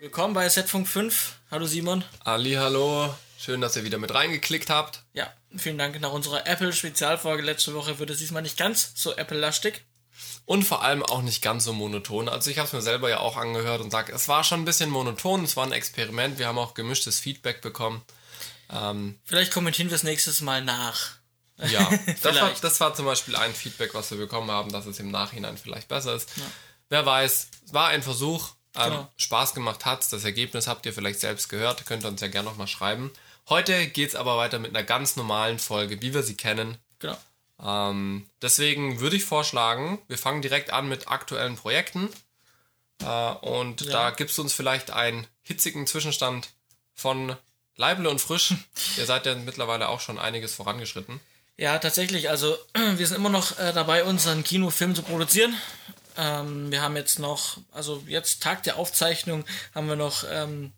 Willkommen bei Setfunk 5. Hallo Simon. Ali, hallo. Schön, dass ihr wieder mit reingeklickt habt. Ja, vielen Dank. Nach unserer Apple-Spezialfolge letzte Woche wird es diesmal nicht ganz so Apple-lastig. Und vor allem auch nicht ganz so monoton. Also ich habe es mir selber ja auch angehört und sage, es war schon ein bisschen monoton, es war ein Experiment, wir haben auch gemischtes Feedback bekommen. Ähm, Vielleicht kommentieren wir es nächstes Mal nach. Ja, das war, das war zum Beispiel ein Feedback, was wir bekommen haben, dass es im Nachhinein vielleicht besser ist. Ja. Wer weiß, es war ein Versuch, ähm, Genau. Spaß gemacht hat Das Ergebnis habt ihr vielleicht selbst gehört, könnt ihr uns ja gerne nochmal schreiben. Heute geht es aber weiter mit einer ganz normalen Folge, wie wir sie kennen. Genau. Ähm, deswegen würde ich vorschlagen, wir fangen direkt an mit aktuellen Projekten. Äh, und Ja. da gibst du uns vielleicht einen hitzigen Zwischenstand von Leible und Frisch. Ihr seid ja mittlerweile auch schon einiges vorangeschritten. Ja, tatsächlich. Also, wir sind immer noch äh, dabei, unseren Kinofilm zu produzieren. Ähm, wir haben jetzt noch, also jetzt Tag der Aufzeichnung, haben wir noch, ähm,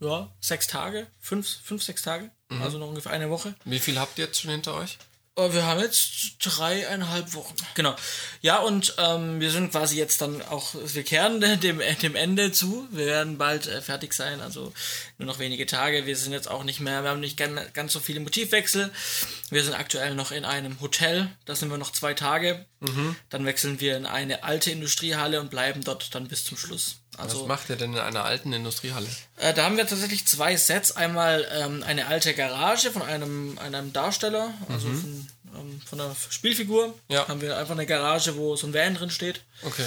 ja, sechs Tage, fünf, fünf, sechs Tage. Also noch ungefähr eine Woche. Wie viel habt ihr jetzt schon hinter euch? Äh, Wir haben jetzt dreieinhalb Wochen. Genau. Ja, und ähm, wir sind quasi jetzt dann auch, wir kehren dem, dem Ende zu. Wir werden bald äh, fertig sein, also nur noch wenige Tage. Wir sind jetzt auch nicht mehr, wir haben nicht ganz, ganz so viele Motivwechsel. Wir sind aktuell noch in einem Hotel, da sind wir noch zwei Tage. Dann wechseln wir in eine alte Industriehalle und bleiben dort dann bis zum Schluss. Was Also macht ihr denn in einer alten Industriehalle? äh, da haben wir tatsächlich zwei Sets. Einmal ähm, eine alte Garage von einem, einem Darsteller, also von, ähm, von einer Spielfigur. Ja. Haben wir einfach eine Garage, wo so ein Van drin steht. Okay.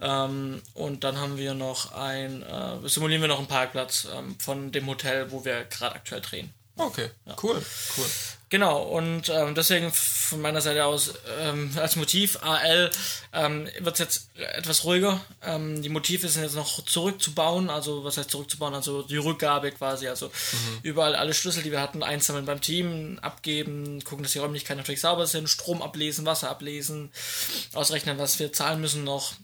Ähm, und dann haben wir noch ein, äh, simulieren wir noch einen Parkplatz ähm, von dem Hotel, wo wir gerade aktuell drehen. Okay. Cool. Cool. Genau, und ähm, deswegen von meiner Seite aus ähm, als Motiv AL ähm, wird es jetzt etwas ruhiger. Ähm, die Motive sind jetzt noch zurückzubauen, also was heißt zurückzubauen, also die Rückgabe quasi, also überall alle Schlüssel, die wir hatten, einsammeln beim Team, abgeben, gucken, dass die Räumlichkeiten natürlich sauber sind, Strom ablesen, Wasser ablesen, ausrechnen, was wir zahlen müssen noch.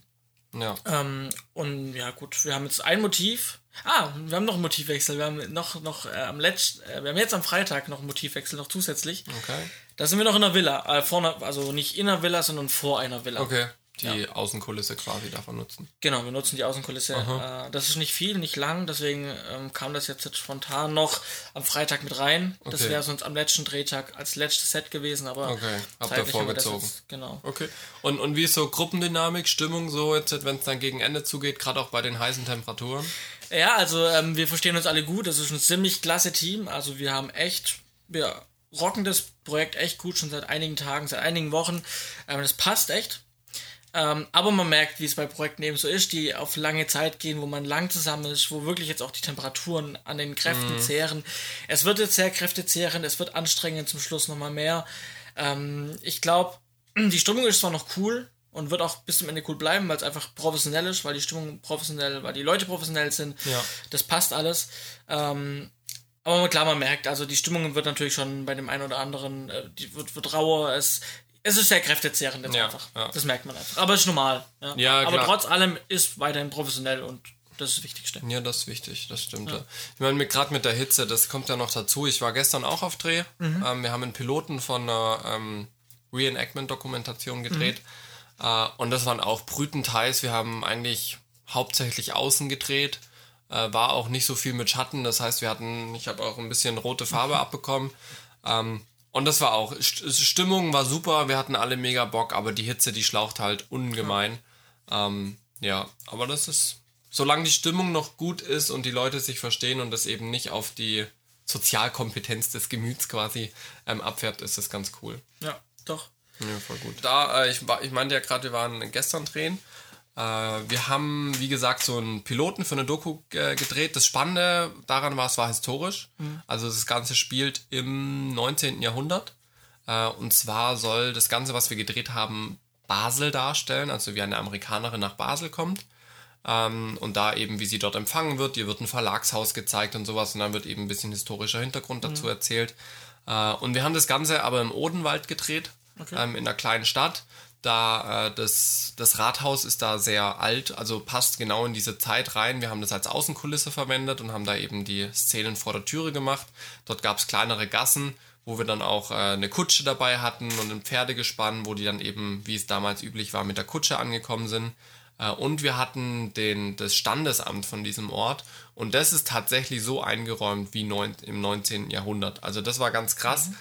Ja. Ähm, und ja, gut, wir haben jetzt ein Motiv. Ah, wir haben noch einen Motivwechsel. Wir haben noch, noch äh, am letzten, äh, wir haben jetzt am Freitag noch einen Motivwechsel, noch zusätzlich. Okay. Da sind wir noch in der Villa. Äh, vorne, also nicht in der Villa, sondern vor einer Villa. Okay. Die Außenkulisse quasi davon nutzen. Genau, wir nutzen die Außenkulisse. Äh, das ist nicht viel, nicht lang, deswegen ähm, kam das jetzt, jetzt spontan noch am Freitag mit rein. Das Okay. wäre sonst am letzten Drehtag als letztes Set gewesen, aber Okay, wir das vorgezogen. Jetzt, genau. Okay. Und, und wie ist so Gruppendynamik, Stimmung so jetzt, wenn es dann gegen Ende zugeht, gerade auch bei den heißen Temperaturen? Ja, also ähm, wir verstehen uns alle gut. Das ist ein ziemlich klasse Team. Also wir haben echt, wir rocken das Projekt echt gut schon seit einigen Tagen, seit einigen Wochen. Ähm, das passt echt. Ähm, aber man merkt, wie es bei Projekten eben so ist, die auf lange Zeit gehen, wo man lang zusammen ist, wo wirklich jetzt auch die Temperaturen an den Kräften zehren. Es wird jetzt sehr kräftezehrend, es wird anstrengend zum Schluss nochmal mehr. Ähm, ich glaube, die Stimmung ist zwar noch cool und wird auch bis zum Ende cool bleiben, weil es einfach professionell ist, weil die Stimmung professionell, weil die Leute professionell sind. Ja. Das passt alles. Ähm, aber klar, man merkt, also die Stimmung wird natürlich schon bei dem einen oder anderen, äh, die wird, wird rauer. Es, es ist sehr kräftezehrend jetzt Ja, einfach. ja. Das merkt man einfach. Aber es ist normal. Ja, Aber klar. trotz allem ist weiterhin professionell und das ist das Wichtigste. Ja, das ist wichtig, das stimmt. Ja. Ich meine, gerade mit der Hitze, das kommt ja noch dazu. Ich war gestern auch auf Dreh. Ähm, wir haben einen Piloten von einer ähm, Reenactment-Dokumentation gedreht. Äh, und das waren auch brütend heiß. Wir haben eigentlich hauptsächlich außen gedreht. Äh, war auch nicht so viel mit Schatten. Das heißt, wir hatten, ich habe auch ein bisschen rote Farbe abbekommen. Ähm, und das war auch, St Stimmung war super, wir hatten alle mega Bock, aber die Hitze, die schlaucht halt ungemein. Ähm, ja, aber das ist, solange die Stimmung noch gut ist und die Leute sich verstehen und das eben nicht auf die Sozialkompetenz des Gemüts quasi ähm, abfärbt, ist das ganz cool. Ja, doch. Ja, voll gut. Da, äh, ich, ich meinte ja gerade, wir waren gestern drehen. Äh, wir haben, wie gesagt, so einen Piloten für eine Doku äh, gedreht. Das Spannende daran war, es war historisch. Also das Ganze spielt im 19. Jahrhundert. Äh, und zwar soll das Ganze, was wir gedreht haben, Basel darstellen. Also wie eine Amerikanerin nach Basel kommt. Ähm, und da eben, wie sie dort empfangen wird. Ihr wird ein Verlagshaus gezeigt und sowas. Und dann wird eben ein bisschen historischer Hintergrund dazu erzählt. Äh, und wir haben das Ganze aber im Odenwald gedreht. Ähm, in einer kleinen Stadt. Da äh, das, das Rathaus ist da sehr alt, also passt genau in diese Zeit rein. Wir haben das als Außenkulisse verwendet und haben da eben die Szenen vor der Türe gemacht. Dort gab es kleinere Gassen, wo wir dann auch äh, eine Kutsche dabei hatten und ein Pferdegespann, wo die dann eben, wie es damals üblich war, mit der Kutsche angekommen sind. Äh, und wir hatten den, das Standesamt von diesem Ort. Und das ist tatsächlich so eingeräumt wie neun, im 19. Jahrhundert. Also das war ganz krass. Mhm.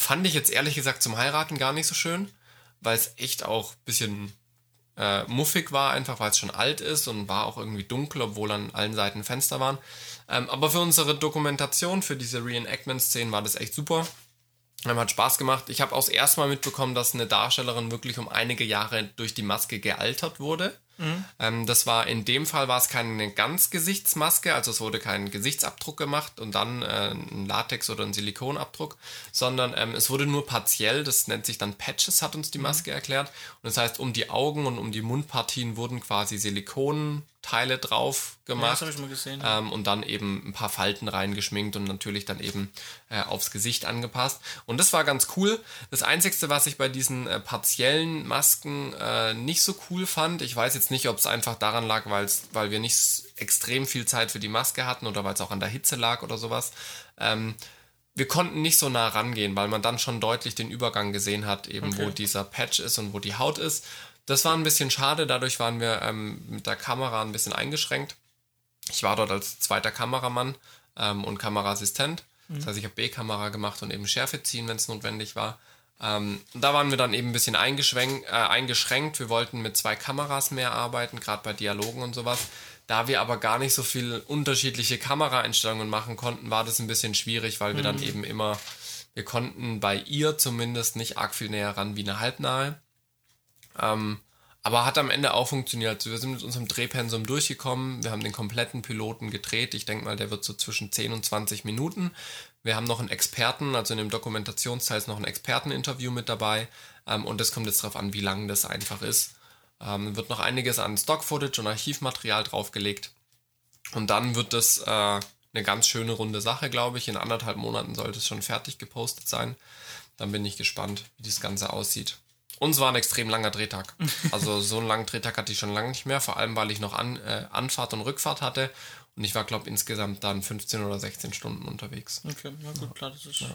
Fand ich jetzt ehrlich gesagt zum Heiraten gar nicht so schön, weil es echt auch ein bisschen äh, muffig war, einfach weil es schon alt ist und war auch irgendwie dunkel, obwohl an allen Seiten Fenster waren. Ähm, aber für unsere Dokumentation, für diese Reenactment-Szenen war das echt super. Ähm, hat Spaß gemacht. Ich habe auch das erste Mal mitbekommen, dass eine Darstellerin wirklich um einige Jahre durch die Maske gealtert wurde. Mhm. Ähm, das war in dem Fall war es keine Ganzgesichtsmaske, also es wurde kein Gesichtsabdruck gemacht und dann äh, ein Latex oder ein Silikonabdruck, sondern ähm, es wurde nur partiell, das nennt sich dann Patches, hat uns die mhm. Maske mhm. erklärt. Und das heißt, um die Augen und um die Mundpartien wurden quasi Silikon Teile drauf gemacht. Ja, das ich mal gesehen. Ähm, und dann eben ein paar Falten reingeschminkt und natürlich dann eben äh, aufs Gesicht angepasst. Und das war ganz cool. Das Einzige, was ich bei diesen äh, partiellen Masken äh, nicht so cool fand, ich weiß jetzt nicht, ob es einfach daran lag, weil wir nicht extrem viel Zeit für die Maske hatten oder weil es auch an der Hitze lag oder sowas. Ähm, wir konnten nicht so nah rangehen, weil man dann schon deutlich den Übergang gesehen hat, eben okay. wo dieser Patch ist und wo die Haut ist. Das war ein bisschen schade, dadurch waren wir ähm, mit der Kamera ein bisschen eingeschränkt. Ich war dort als zweiter Kameramann ähm, und Kameraassistent. Mhm. Das heißt, ich habe B-Kamera gemacht und eben Schärfe ziehen, wenn es notwendig war. Ähm, da waren wir dann eben ein bisschen eingeschränkt, äh, eingeschränkt. Wir wollten mit zwei Kameras mehr arbeiten, gerade bei Dialogen und sowas. Da wir aber gar nicht so viele unterschiedliche Kameraeinstellungen machen konnten, war das ein bisschen schwierig, weil wir mhm. dann eben immer, wir konnten bei ihr zumindest nicht arg viel näher ran wie eine halbnahe. Ähm, aber hat am Ende auch funktioniert. Also wir sind mit unserem Drehpensum durchgekommen. Wir haben den kompletten Piloten gedreht. Ich denke mal, der wird so zwischen 10 und 20 Minuten. Wir haben noch einen Experten, also in dem Dokumentationsteil ist noch ein Experteninterview mit dabei. Ähm, und das kommt jetzt darauf an, wie lang das einfach ist. Ähm, wird noch einiges an Stock-Footage und Archivmaterial draufgelegt. Und dann wird das äh, eine ganz schöne runde Sache, glaube ich. In anderthalb Monaten sollte es schon fertig gepostet sein. Dann bin ich gespannt, wie das Ganze aussieht. Und es war ein extrem langer Drehtag. Also so einen langen Drehtag hatte ich schon lange nicht mehr, vor allem weil ich noch An, äh, Anfahrt und Rückfahrt hatte. Und ich war, glaube ich, insgesamt dann 15 oder 16 Stunden unterwegs. Okay, na gut, klar, das ist. Ja.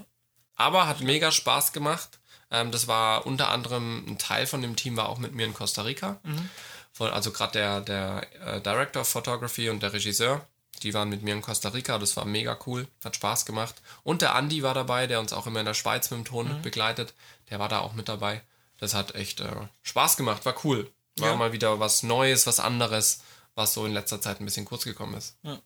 Aber hat mega Spaß gemacht. Ähm, das war unter anderem ein Teil von dem Team, war auch mit mir in Costa Rica. Mhm. Von, also gerade der, der äh, Director of Photography und der Regisseur, die waren mit mir in Costa Rica. Das war mega cool, hat Spaß gemacht. Und der Andi war dabei, der uns auch immer in der Schweiz mit dem Ton mhm. begleitet. Der war da auch mit dabei das hat echt äh, Spaß gemacht, war cool. War ja. mal wieder was Neues, was anderes, was so in letzter Zeit ein bisschen kurz gekommen ist. Ja.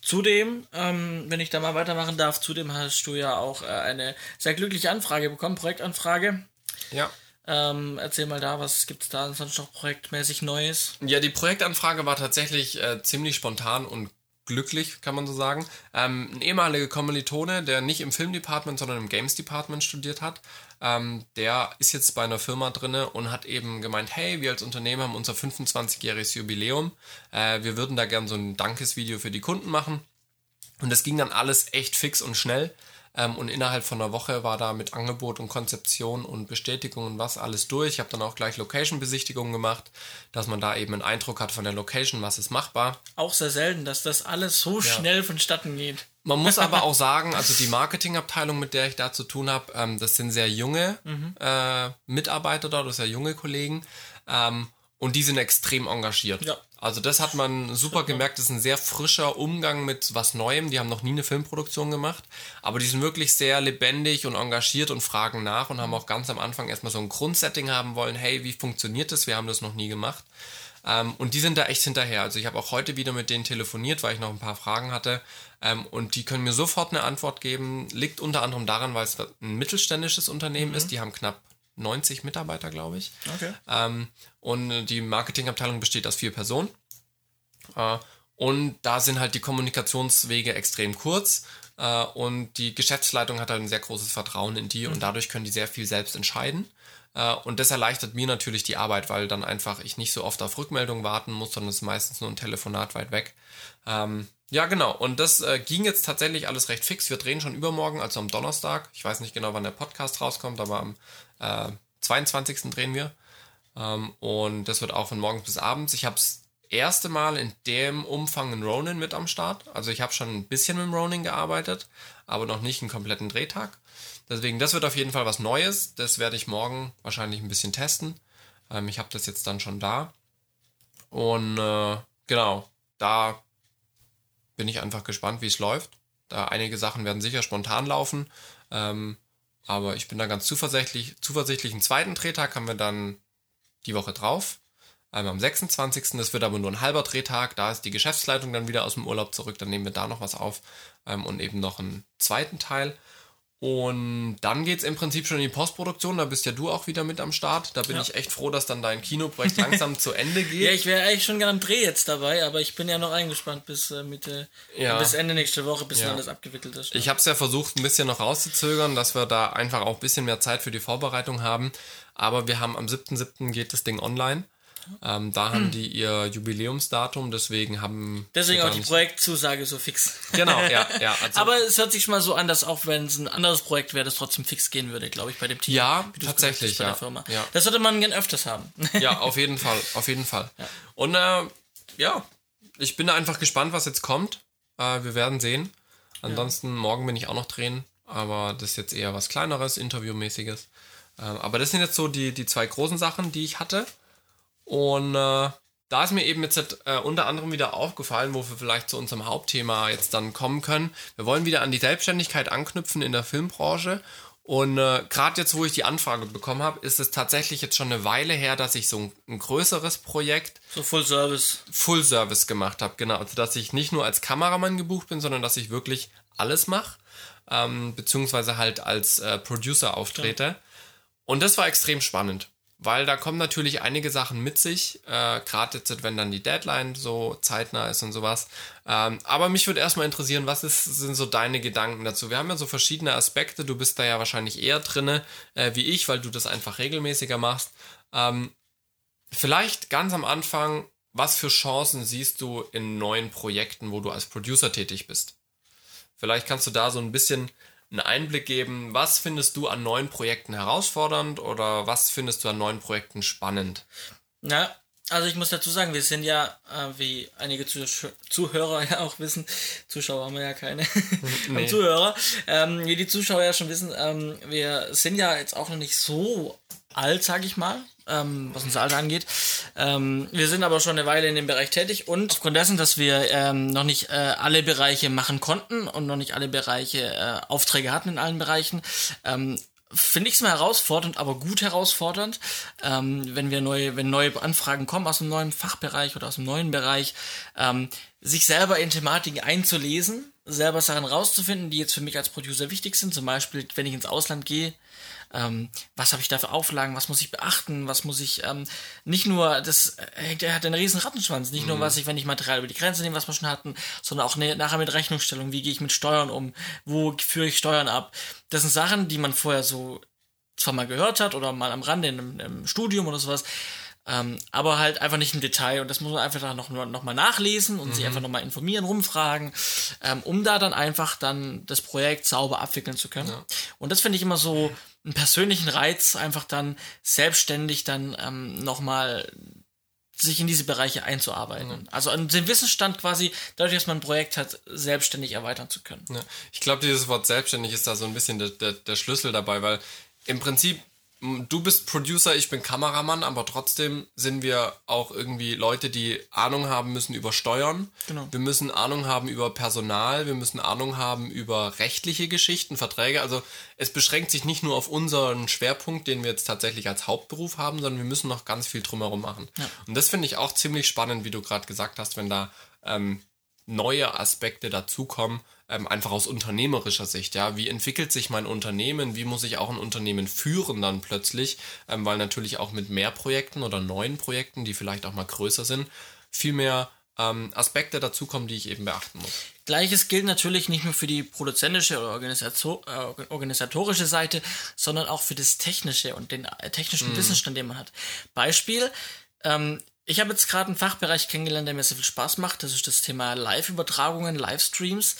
Zudem, ähm, wenn ich da mal weitermachen darf, zudem hast du ja auch äh, eine sehr glückliche Anfrage bekommen, Projektanfrage. Ja. Ähm, erzähl mal da, was gibt es da sonst noch projektmäßig Neues? Ja, die Projektanfrage war tatsächlich äh, ziemlich spontan und glücklich, kann man so sagen. Ähm, ein ehemaliger Kommilitone, der nicht im Filmdepartment, sondern im Games Department studiert hat, ähm, der ist jetzt bei einer Firma drinne und hat eben gemeint, hey, wir als Unternehmen haben unser 25-jähriges Jubiläum. Äh, wir würden da gern so ein Dankesvideo für die Kunden machen. Und das ging dann alles echt fix und schnell. Ähm, und innerhalb von einer Woche war da mit Angebot und Konzeption und Bestätigung und was alles durch. Ich habe dann auch gleich Location-Besichtigungen gemacht, dass man da eben einen Eindruck hat von der Location, was ist machbar. Auch sehr selten, dass das alles so ja. schnell vonstatten geht. Man muss aber auch sagen, also die Marketingabteilung, mit der ich da zu tun habe, ähm, das sind sehr junge mhm. äh, Mitarbeiter dort, das sind sehr junge Kollegen. Ähm, und die sind extrem engagiert. Ja. Also das hat man super gemerkt, das ist ein sehr frischer Umgang mit was Neuem. Die haben noch nie eine Filmproduktion gemacht, aber die sind wirklich sehr lebendig und engagiert und fragen nach und haben auch ganz am Anfang erstmal so ein Grundsetting haben wollen, hey, wie funktioniert das? Wir haben das noch nie gemacht. Ähm, und die sind da echt hinterher. Also ich habe auch heute wieder mit denen telefoniert, weil ich noch ein paar Fragen hatte. Ähm, und die können mir sofort eine Antwort geben. Liegt unter anderem daran, weil es ein mittelständisches Unternehmen mhm. ist. Die haben knapp 90 Mitarbeiter, glaube ich. Okay. Ähm, und die Marketingabteilung besteht aus vier Personen. Äh, und da sind halt die Kommunikationswege extrem kurz. Äh, und die Geschäftsleitung hat halt ein sehr großes Vertrauen in die mhm. und dadurch können die sehr viel selbst entscheiden. Äh, und das erleichtert mir natürlich die Arbeit, weil dann einfach ich nicht so oft auf Rückmeldung warten muss, sondern es ist meistens nur ein Telefonat weit weg. Ähm, ja, genau. Und das äh, ging jetzt tatsächlich alles recht fix. Wir drehen schon übermorgen, also am Donnerstag. Ich weiß nicht genau, wann der Podcast rauskommt, aber am äh, 22. drehen wir. Ähm, und das wird auch von morgens bis abends. Ich habe das erste Mal in dem Umfang einen Ronin mit am Start. Also ich habe schon ein bisschen mit dem Ronin gearbeitet, aber noch nicht einen kompletten Drehtag. Deswegen, das wird auf jeden Fall was Neues. Das werde ich morgen wahrscheinlich ein bisschen testen. Ähm, ich habe das jetzt dann schon da. Und äh, genau, da bin ich einfach gespannt, wie es läuft. Da einige Sachen werden sicher spontan laufen. Ähm, aber ich bin da ganz zuversichtlich. Zuversichtlich, einen zweiten Drehtag haben wir dann die Woche drauf. Einmal am 26. Das wird aber nur ein halber Drehtag. Da ist die Geschäftsleitung dann wieder aus dem Urlaub zurück. Dann nehmen wir da noch was auf. Ähm, und eben noch einen zweiten Teil. Und dann geht es im Prinzip schon in die Postproduktion. Da bist ja du auch wieder mit am Start. Da bin Ja. ich echt froh, dass dann dein Kinoprojekt langsam zu Ende geht. Ja, ich wäre eigentlich schon gerne am Dreh jetzt dabei, aber ich bin ja noch eingespannt bis äh, Mitte, Ja. bis Ende nächste Woche, bis Ja. dann alles abgewickelt ist. Ich habe es ja versucht, ein bisschen noch rauszuzögern, dass wir da einfach auch ein bisschen mehr Zeit für die Vorbereitung haben. Aber wir haben am 7.7. geht das Ding online. Ähm, da haben die ihr Jubiläumsdatum, deswegen haben. Deswegen auch die Projektzusage so fix. Genau, ja, ja. Also, Aber es hört sich schon mal so an, dass auch wenn es ein anderes Projekt wäre, das trotzdem fix gehen würde, glaube ich, bei dem Team. Ja, tatsächlich, hast, bei ja. der Firma. Ja. Das sollte man gern öfters haben. ja, auf jeden Fall, auf jeden Fall. Und äh, ja, ich bin einfach gespannt, was jetzt kommt. Äh, wir werden sehen. Ansonsten morgen bin ich auch noch drehen, aber das ist jetzt eher was kleineres, interviewmäßiges. Ähm, aber das sind jetzt so die, die zwei großen Sachen, die ich hatte. Und äh, da ist mir eben jetzt äh, unter anderem wieder aufgefallen, wo wir vielleicht zu unserem Hauptthema jetzt dann kommen können. Wir wollen wieder an die Selbstständigkeit anknüpfen in der Filmbranche. Und äh, gerade jetzt, wo ich die Anfrage bekommen habe, ist es tatsächlich jetzt schon eine Weile her, dass ich so ein, ein größeres Projekt So Full Service. Full Service gemacht habe. Genau, also dass ich nicht nur als Kameramann gebucht bin, sondern dass ich wirklich alles mache, ähm, beziehungsweise halt als äh, Producer auftrete. Und das war extrem spannend, weil da kommen natürlich einige Sachen mit sich, äh, gerade jetzt, wenn dann die Deadline so zeitnah ist und sowas. Ähm, aber mich würde erstmal interessieren, was ist, sind so deine Gedanken dazu? Wir haben ja so verschiedene Aspekte, du bist da ja wahrscheinlich eher drinne äh, wie ich, weil du das einfach regelmäßiger machst. Ähm, vielleicht ganz am Anfang, was für Chancen siehst du in neuen Projekten, wo du als Producer tätig bist? Vielleicht kannst du da so ein bisschen einen Einblick geben, was findest du an neuen Projekten herausfordernd oder was findest du an neuen Projekten spannend? Ja, also ich muss dazu sagen, wir sind ja, äh, wie einige Zuh Zuhörer ja auch wissen, Zuschauer haben wir ja keine, Nee. Zuhörer, ähm, wie die Zuschauer ja schon wissen, ähm, wir sind ja jetzt auch noch nicht so alt, sag ich mal, ähm, was unser Alter angeht. Ähm, wir sind aber schon eine Weile in dem Bereich tätig und aufgrund dessen, dass wir ähm, noch nicht äh, alle Bereiche machen konnten und noch nicht alle Bereiche äh, Aufträge hatten in allen Bereichen, ähm, finde ich es mal herausfordernd, aber gut herausfordernd, ähm, wenn wir neue, wenn neue Anfragen kommen aus einem neuen Fachbereich oder aus einem neuen Bereich, ähm, sich selber in Thematiken einzulesen, selber Sachen rauszufinden, die jetzt für mich als Producer wichtig sind. Zum Beispiel, wenn ich ins Ausland gehe, ähm, was habe ich da für Auflagen, was muss ich beachten, was muss ich, ähm, nicht nur, das hängt, er hat einen riesen Rattenschwanz, nicht nur, was ich, wenn ich Material über die Grenze nehme, was wir schon hatten, sondern auch ne, nachher mit Rechnungsstellung, wie gehe ich mit Steuern um, wo führe ich Steuern ab. Das sind Sachen, die man vorher so zwar mal gehört hat oder mal am Rande in einem, im Studium oder sowas, ähm, aber halt einfach nicht im Detail. Und das muss man einfach noch, noch mal nachlesen und sich einfach noch mal informieren, rumfragen, ähm, um da dann einfach dann das Projekt sauber abwickeln zu können. Und das finde ich immer so einen persönlichen Reiz, einfach dann selbstständig dann ähm, noch mal sich in diese Bereiche einzuarbeiten. Also an den Wissensstand quasi, dadurch, dass man ein Projekt hat, selbstständig erweitern zu können. Ja, ich glaube, dieses Wort selbstständig ist da so ein bisschen der, der, der Schlüssel dabei, weil im Prinzip du bist Producer, ich bin Kameramann, aber trotzdem sind wir auch irgendwie Leute, die Ahnung haben müssen über Steuern. Genau. Wir müssen Ahnung haben über Personal, wir müssen Ahnung haben über rechtliche Geschichten, Verträge. Also es beschränkt sich nicht nur auf unseren Schwerpunkt, den wir jetzt tatsächlich als Hauptberuf haben, sondern wir müssen noch ganz viel drumherum machen. Und das finde ich auch ziemlich spannend, wie du gerade gesagt hast, wenn da ähm, neue Aspekte dazukommen, ähm, einfach aus unternehmerischer Sicht. Ja, wie entwickelt sich mein Unternehmen? Wie muss ich auch ein Unternehmen führen dann plötzlich? Ähm, weil natürlich auch mit mehr Projekten oder neuen Projekten, die vielleicht auch mal größer sind, viel mehr ähm, Aspekte dazukommen, die ich eben beachten muss. Gleiches gilt natürlich nicht nur für die produzentische oder äh, organisatorische Seite, sondern auch für das technische und den äh, technischen Wissensstand, den man hat. Beispiel, ähm, ich habe jetzt gerade einen Fachbereich kennengelernt, der mir sehr viel Spaß macht. Das ist das Thema Live-Übertragungen, Livestreams.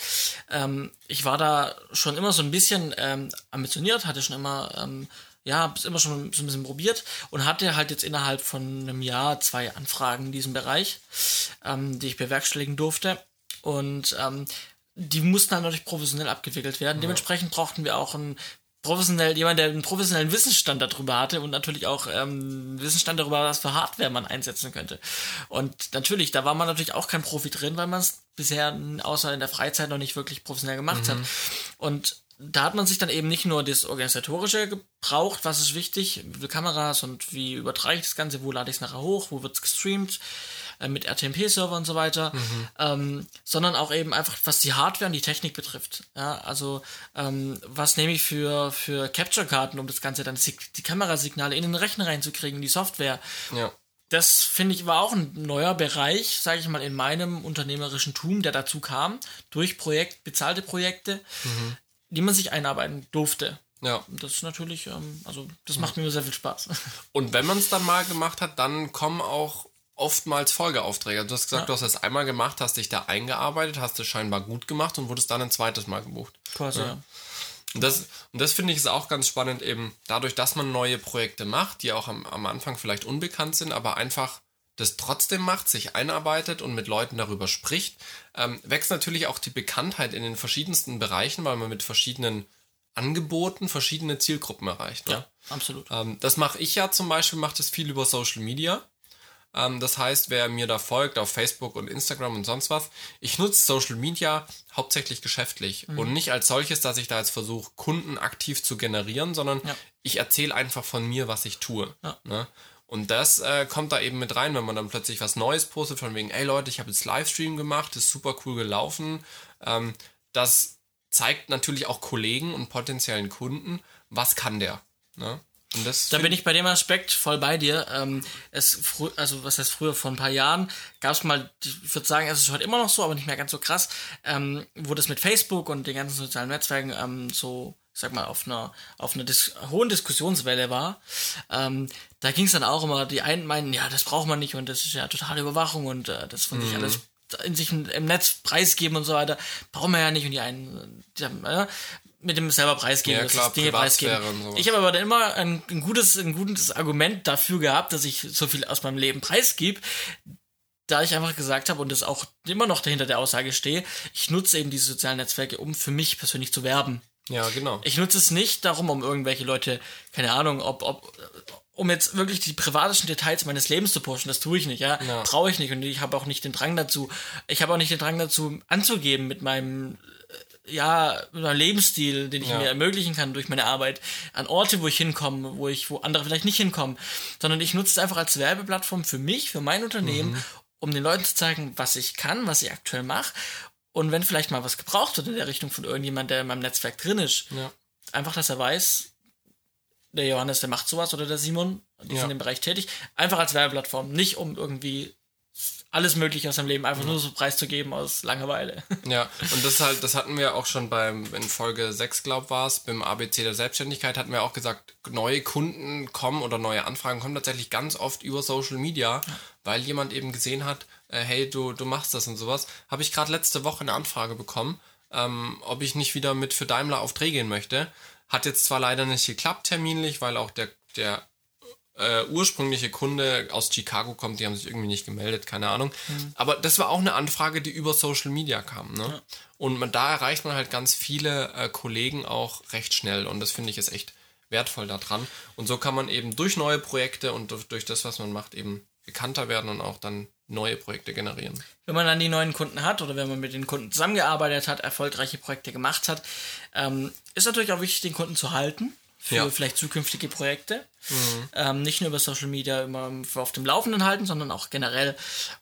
Ähm, ich war da schon immer so ein bisschen ähm, ambitioniert, hatte schon immer, ähm, ja, hab's immer schon so ein bisschen probiert und hatte halt jetzt innerhalb von einem Jahr zwei Anfragen in diesem Bereich, ähm, die ich bewerkstelligen durfte. Und ähm, die mussten dann natürlich professionell abgewickelt werden. Dementsprechend brauchten wir auch einen professionell, jemand, der einen professionellen Wissensstand darüber hatte und natürlich auch ähm, Wissensstand darüber, was für Hardware man einsetzen könnte. Und natürlich, da war man natürlich auch kein Profi drin, weil man es bisher außer in der Freizeit noch nicht wirklich professionell gemacht mhm. hat. Und da hat man sich dann eben nicht nur das Organisatorische gebraucht, was ist wichtig, wie viele Kameras und wie übertrage ich das Ganze, wo lade ich es nachher hoch, wo wird es gestreamt, äh, mit RTMP-Server und so weiter, mhm. ähm, sondern auch eben einfach, was die Hardware und die Technik betrifft. Ja, also ähm, was nehme ich für, für Capture-Karten, um das Ganze dann die Kamerasignale in den Rechner reinzukriegen, die Software. Ja. Das finde ich war auch ein neuer Bereich, sage ich mal, in meinem unternehmerischen Tum, der dazu kam, durch Projekt, bezahlte Projekte, mhm. die man sich einarbeiten durfte. Ja. Das ist natürlich, ähm, also das macht mir sehr viel Spaß. Und wenn man es dann mal gemacht hat, dann kommen auch oftmals Folgeaufträge. Du hast gesagt, ja. du hast das einmal gemacht, hast dich da eingearbeitet, hast es scheinbar gut gemacht und wurdest dann ein zweites Mal gebucht. Quasi, ja. ja. Und das, und das finde ich ist auch ganz spannend, eben dadurch, dass man neue Projekte macht, die auch am, am Anfang vielleicht unbekannt sind, aber einfach das trotzdem macht, sich einarbeitet und mit Leuten darüber spricht, ähm, wächst natürlich auch die Bekanntheit in den verschiedensten Bereichen, weil man mit verschiedenen Angeboten verschiedene Zielgruppen erreicht. Ne? Ja, absolut. Ähm, das mache ich ja zum Beispiel, mache das viel über Social Media. Ähm, das heißt, wer mir da folgt auf Facebook und Instagram und sonst was, ich nutze Social Media hauptsächlich geschäftlich mhm. und nicht als solches, dass ich da jetzt versuche, Kunden aktiv zu generieren, sondern ja. ich erzähle einfach von mir, was ich tue. Ja. Ne? Und das äh, kommt da eben mit rein, wenn man dann plötzlich was Neues postet, von wegen, ey Leute, ich habe jetzt Livestream gemacht, ist super cool gelaufen. Ähm, das zeigt natürlich auch Kollegen und potenziellen Kunden, was kann der. Ne? Da bin ich bei dem Aspekt voll bei dir. Ähm, es also was heißt früher vor ein paar Jahren gab es mal, ich würde sagen, es ist heute immer noch so, aber nicht mehr ganz so krass, ähm, wo das mit Facebook und den ganzen sozialen Netzwerken ähm, so sag mal, auf einer, auf einer Dis hohen Diskussionswelle war, ähm, da ging es dann auch immer, die einen meinen, ja, das braucht man nicht und das ist ja totale Überwachung und äh, das von mhm. sich alles in sich im Netz preisgeben und so weiter, brauchen wir ja nicht und die einen, die haben, äh, mit dem selber preisgeben, ja, klar, Dinge preisgeben. Ich habe aber dann immer ein, ein, gutes, ein gutes Argument dafür gehabt, dass ich so viel aus meinem Leben preisgebe, da ich einfach gesagt habe und das auch immer noch dahinter der Aussage stehe, ich nutze eben diese sozialen Netzwerke, um für mich persönlich zu werben. Ja, genau. Ich nutze es nicht darum, um irgendwelche Leute, keine Ahnung, ob, ob, um jetzt wirklich die privatischen Details meines Lebens zu pushen, das tue ich nicht, ja. ja. Brauche ich nicht und ich habe auch nicht den Drang dazu. Ich habe auch nicht den Drang dazu anzugeben mit meinem ja, Lebensstil, den ich ja. mir ermöglichen kann durch meine Arbeit, an Orte, wo ich hinkomme, wo ich, wo andere vielleicht nicht hinkommen, sondern ich nutze es einfach als Werbeplattform für mich, für mein Unternehmen, mhm. um den Leuten zu zeigen, was ich kann, was ich aktuell mache. Und wenn vielleicht mal was gebraucht wird in der Richtung von irgendjemand, der in meinem Netzwerk drin ist, ja. einfach, dass er weiß, der Johannes, der macht sowas oder der Simon, die ja. sind im Bereich tätig, einfach als Werbeplattform, nicht um irgendwie alles Mögliche aus seinem Leben einfach nur so preiszugeben aus Langeweile. Ja, und das halt, das hatten wir auch schon beim, in Folge 6, glaub war es, beim ABC der Selbstständigkeit hatten wir auch gesagt, neue Kunden kommen oder neue Anfragen kommen tatsächlich ganz oft über Social Media, weil jemand eben gesehen hat, äh, hey, du, du machst das und sowas. Habe ich gerade letzte Woche eine Anfrage bekommen, ähm, ob ich nicht wieder mit für Daimler auf Dreh gehen möchte. Hat jetzt zwar leider nicht geklappt terminlich, weil auch der, der äh, ursprüngliche Kunde aus Chicago kommt, die haben sich irgendwie nicht gemeldet, keine Ahnung. Mhm. Aber das war auch eine Anfrage, die über Social Media kam. Ne? Ja. Und man, da erreicht man halt ganz viele äh, Kollegen auch recht schnell und das finde ich ist echt wertvoll daran. Und so kann man eben durch neue Projekte und durch, durch das, was man macht, eben bekannter werden und auch dann neue Projekte generieren. Wenn man dann die neuen Kunden hat oder wenn man mit den Kunden zusammengearbeitet hat, erfolgreiche Projekte gemacht hat, ähm, ist natürlich auch wichtig, den Kunden zu halten für ja. vielleicht zukünftige Projekte. Mhm. Ähm, nicht nur über Social Media immer auf dem Laufenden halten, sondern auch generell.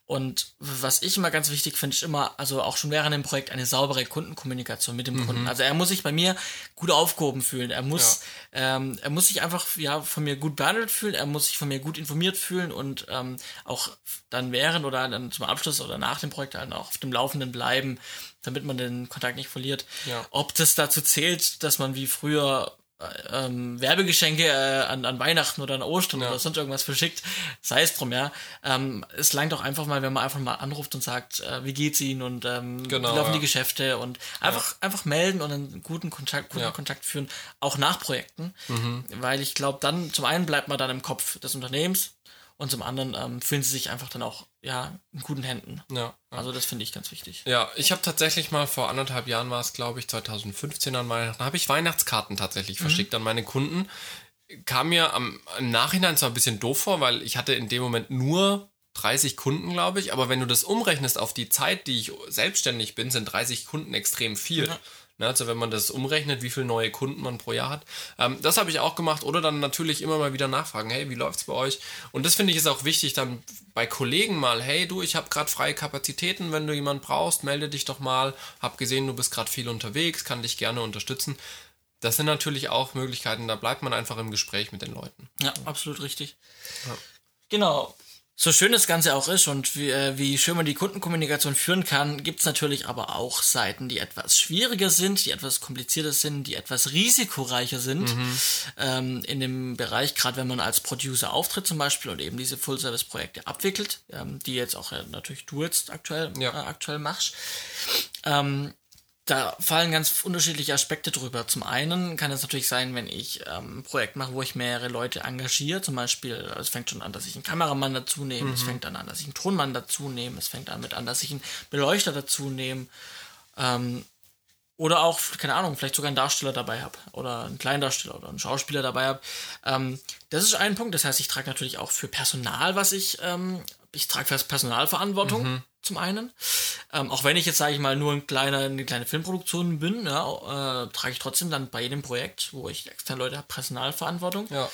Und was ich immer ganz wichtig finde, ist immer, also auch schon während dem Projekt eine saubere Kundenkommunikation mit dem mhm. Kunden. Also er muss sich bei mir gut aufgehoben fühlen. Er muss, ja. ähm, er muss sich einfach ja von mir gut behandelt fühlen. Er muss sich von mir gut informiert fühlen und ähm, auch dann während oder dann zum Abschluss oder nach dem Projekt dann auch auf dem Laufenden bleiben, damit man den Kontakt nicht verliert. Ja. Ob das dazu zählt, dass man wie früher ähm, Werbegeschenke äh, an, an Weihnachten oder an Ostern ja. oder sonst irgendwas verschickt, sei es drum, ja. Ähm, es langt auch einfach mal, wenn man einfach mal anruft und sagt, äh, wie geht's Ihnen und ähm, genau, wie laufen ja. die Geschäfte und einfach, ja. einfach melden und einen guten Kontakt, guten Kontakt führen, auch nach Projekten, mhm. weil ich glaube, dann zum einen bleibt man dann im Kopf des Unternehmens und zum anderen ähm, fühlen sie sich einfach dann auch ja, in guten Händen. Ja. Also das finde ich ganz wichtig. Ja, ich habe tatsächlich mal vor anderthalb Jahren war es, glaube ich, 2015 an Weihnachten, habe ich Weihnachtskarten tatsächlich Mhm. verschickt an meine Kunden. Kam mir am, im Nachhinein zwar ein bisschen doof vor, weil ich hatte in dem Moment nur 30 Kunden, glaube ich, aber wenn du das umrechnest auf die Zeit, die ich selbstständig bin, sind 30 Kunden extrem viel. Ja. Ne, Also wenn man das umrechnet, wie viele neue Kunden man pro Jahr hat. Ähm, das habe ich auch gemacht. Oder dann natürlich immer mal wieder nachfragen, hey, wie läuft's bei euch? Und das finde ich ist auch wichtig, dann bei Kollegen mal, hey du, ich habe gerade freie Kapazitäten, wenn du jemanden brauchst, melde dich doch mal. Hab gesehen, du bist gerade viel unterwegs, kann dich gerne unterstützen. Das sind natürlich auch Möglichkeiten, da bleibt man einfach im Gespräch mit den Leuten. Ja, absolut richtig. Genau. So schön das Ganze auch ist und wie, äh, wie schön man die Kundenkommunikation führen kann, gibt es natürlich aber auch Seiten, die etwas schwieriger sind, die etwas komplizierter sind, die etwas risikoreicher sind ähm, in dem Bereich, gerade wenn man als Producer auftritt zum Beispiel und eben diese Full-Service-Projekte abwickelt, ähm, die jetzt auch äh, natürlich du jetzt aktuell, Ja. äh, aktuell machst. Ähm, da fallen ganz unterschiedliche Aspekte drüber. Zum einen kann es natürlich sein, wenn ich ähm, ein Projekt mache, wo ich mehrere Leute engagiere. Zum Beispiel, es fängt schon an, dass ich einen Kameramann dazu nehme, es fängt dann an, dass ich einen Tonmann dazu nehme, es fängt damit an, dass ich einen Beleuchter dazu nehme. Ähm, oder auch, keine Ahnung, vielleicht sogar einen Darsteller dabei habe. Oder einen Kleindarsteller oder einen Schauspieler dabei habe. Ähm, das ist ein Punkt. Das heißt, ich trage natürlich auch für Personal, was ich, ähm, ich trage für das Personalverantwortung zum einen. Ähm, auch wenn ich jetzt, sage ich mal, nur ein kleiner, eine kleine Filmproduktion bin, ja, äh, trage ich trotzdem dann bei jedem Projekt, wo ich externe Leute habe, Personalverantwortung. Ja.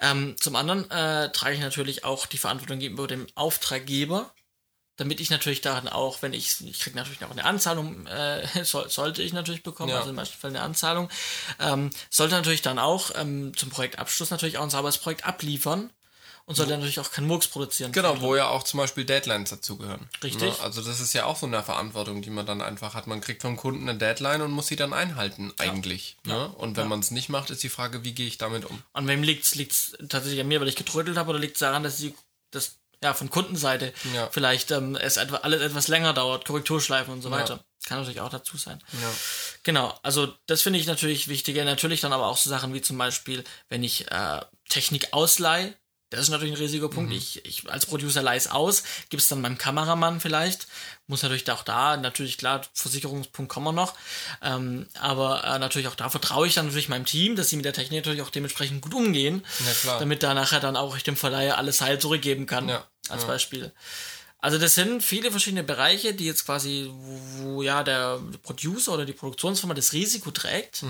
Ähm, zum anderen äh, trage ich natürlich auch die Verantwortung gegenüber dem Auftraggeber, damit ich natürlich daran auch, wenn ich, ich kriege natürlich auch eine Anzahlung, äh, soll, sollte ich natürlich bekommen, Ja. also im besten Fall eine Anzahlung, ähm, sollte natürlich dann auch ähm, zum Projektabschluss natürlich auch ein sauberes Projekt abliefern und sollte natürlich auch keinen Murks produzieren. Genau, wo ja auch zum Beispiel Deadlines dazugehören. Richtig. Ne? Also das ist ja auch so eine Verantwortung, die man dann einfach hat. Man kriegt vom Kunden eine Deadline und muss sie dann einhalten, eigentlich. Ne? Und wenn man es nicht macht, ist die Frage, wie gehe ich damit um? An wem liegt's? Liegt's tatsächlich an mir, weil ich getrödelt habe, oder liegt's daran, dass die, das ja von Kundenseite Ja. vielleicht ähm, es etwa, alles etwas länger dauert, Korrekturschleifen und so weiter. Kann natürlich auch dazu sein. Ja. Genau, also das finde ich natürlich wichtiger. Natürlich dann aber auch so Sachen wie zum Beispiel, wenn ich äh, Technik ausleihe, das ist natürlich ein Risikopunkt. Ich, ich als Producer leih es aus, gib's dann meinem Kameramann vielleicht. Muss natürlich auch da, natürlich klar, Versicherungspunkt kommen wir noch. Ähm, aber äh, natürlich auch da vertraue ich dann natürlich meinem Team, dass sie mit der Technik natürlich auch dementsprechend gut umgehen. Ja, klar. Damit da nachher dann auch ich dem Verleiher alles heil zurückgeben kann. Ja, Als ja. Beispiel. Also das sind viele verschiedene Bereiche, die jetzt quasi, wo, wo ja der Producer oder die Produktionsfirma das Risiko trägt.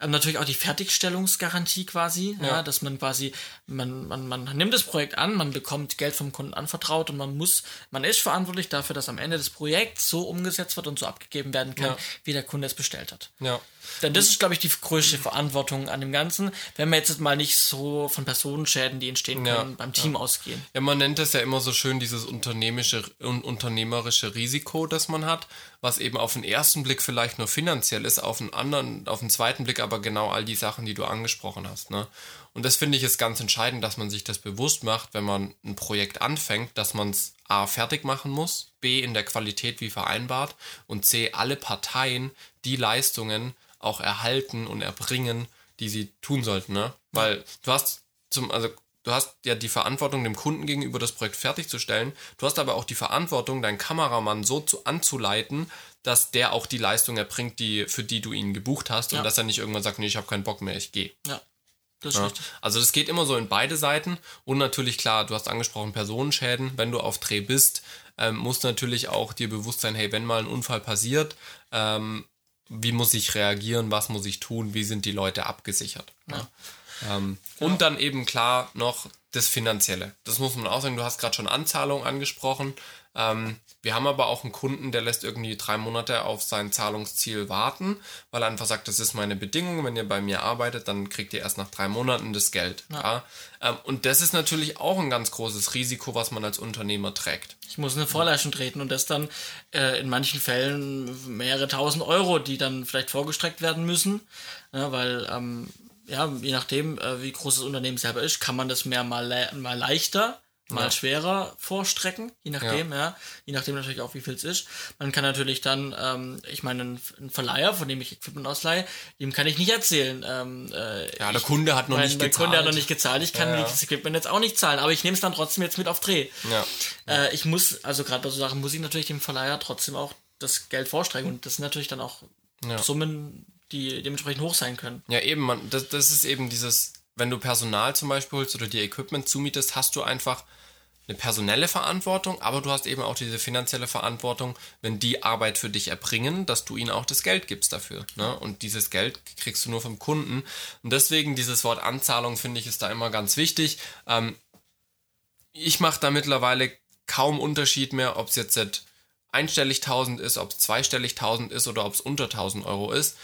Ähm, natürlich auch die Fertigstellungsgarantie quasi, ja. Ja. dass man quasi, man, man, man nimmt das Projekt an, man bekommt Geld vom Kunden anvertraut und man muss, man ist verantwortlich dafür, dass am Ende das Projekt so umgesetzt wird und so abgegeben werden kann, Ja. wie der Kunde es bestellt hat. Ja. Denn das ist, glaube ich, die größte Verantwortung an dem Ganzen, wenn wir jetzt mal nicht so von Personenschäden, die entstehen Ja, können, beim Team ausgehen. Ja, man nennt es ja immer so schön dieses unternehmische, un, unternehmerische Risiko, das man hat, was eben auf den ersten Blick vielleicht nur finanziell ist, auf den anderen, auf den zweiten Blick aber genau all die Sachen, die du angesprochen hast. Ne? Und das finde ich ist ganz entscheidend, dass man sich das bewusst macht, wenn man ein Projekt anfängt, dass man es A fertig machen muss, B in der Qualität wie vereinbart und C alle Parteien die Leistungen auch erhalten und erbringen, die sie tun sollten, ne? Weil du hast zum, also du hast ja die Verantwortung dem Kunden gegenüber das Projekt fertigzustellen. Du hast aber auch die Verantwortung, deinen Kameramann so zu, anzuleiten, dass der auch die Leistung erbringt, die, für die du ihn gebucht hast Ja. und dass er nicht irgendwann sagt, nee, ich habe keinen Bock mehr, ich gehe. Ja, das Ja. Also das geht immer so in beide Seiten und natürlich klar, du hast angesprochen Personenschäden, wenn du auf Dreh bist, ähm, musst du natürlich auch dir bewusst sein, hey, wenn mal ein Unfall passiert, ähm, wie muss ich reagieren, was muss ich tun, wie sind die Leute abgesichert. Ja. Ähm, Und dann eben klar noch das Finanzielle. Das muss man auch sagen, du hast gerade schon Anzahlung angesprochen. Ähm, wir haben aber auch einen Kunden, der lässt irgendwie drei Monate auf sein Zahlungsziel warten, weil er einfach sagt, das ist meine Bedingung, wenn ihr bei mir arbeitet, dann kriegt ihr erst nach drei Monaten das Geld. Ja. Ähm, und das ist natürlich auch ein ganz großes Risiko, was man als Unternehmer trägt. Ich muss eine Vorleistung treten und das dann äh, in manchen Fällen mehrere tausend Euro, die dann vielleicht vorgestreckt werden müssen, ja, weil ähm, ja, je nachdem, äh, wie groß das Unternehmen selber ist, kann man das mehr mal, le mal leichter mal Ja. schwerer vorstrecken, je nachdem, ja. Je nachdem natürlich auch, wie viel es ist. Man kann natürlich dann, ähm, ich meine, ein, ein Verleiher, von dem ich Equipment ausleihe, dem kann ich nicht erzählen. Ähm, äh, Ja, der Kunde hat noch mein, nicht mein gezahlt. Kunde hat noch nicht gezahlt, ich kann Ja, ja. das Equipment jetzt auch nicht zahlen, aber ich nehme es dann trotzdem jetzt mit auf Dreh. Ja. Äh, ich muss, also gerade bei so Sachen muss ich natürlich dem Verleiher trotzdem auch das Geld vorstrecken und das sind natürlich dann auch Ja. Summen, die dementsprechend hoch sein können. Ja, eben, man, das, das ist eben dieses, wenn du Personal zum Beispiel holst oder dir Equipment zumietest, hast du einfach eine personelle Verantwortung, aber du hast eben auch diese finanzielle Verantwortung, wenn die Arbeit für dich erbringen, dass du ihnen auch das Geld gibst dafür. Ne? Und dieses Geld kriegst du nur vom Kunden. Und deswegen dieses Wort Anzahlung finde ich ist da immer ganz wichtig. Ähm, ich mache da mittlerweile kaum Unterschied mehr, ob es jetzt einstellig 1000 ist, ob es zweistellig 1000 ist oder ob es unter 1000 Euro ist.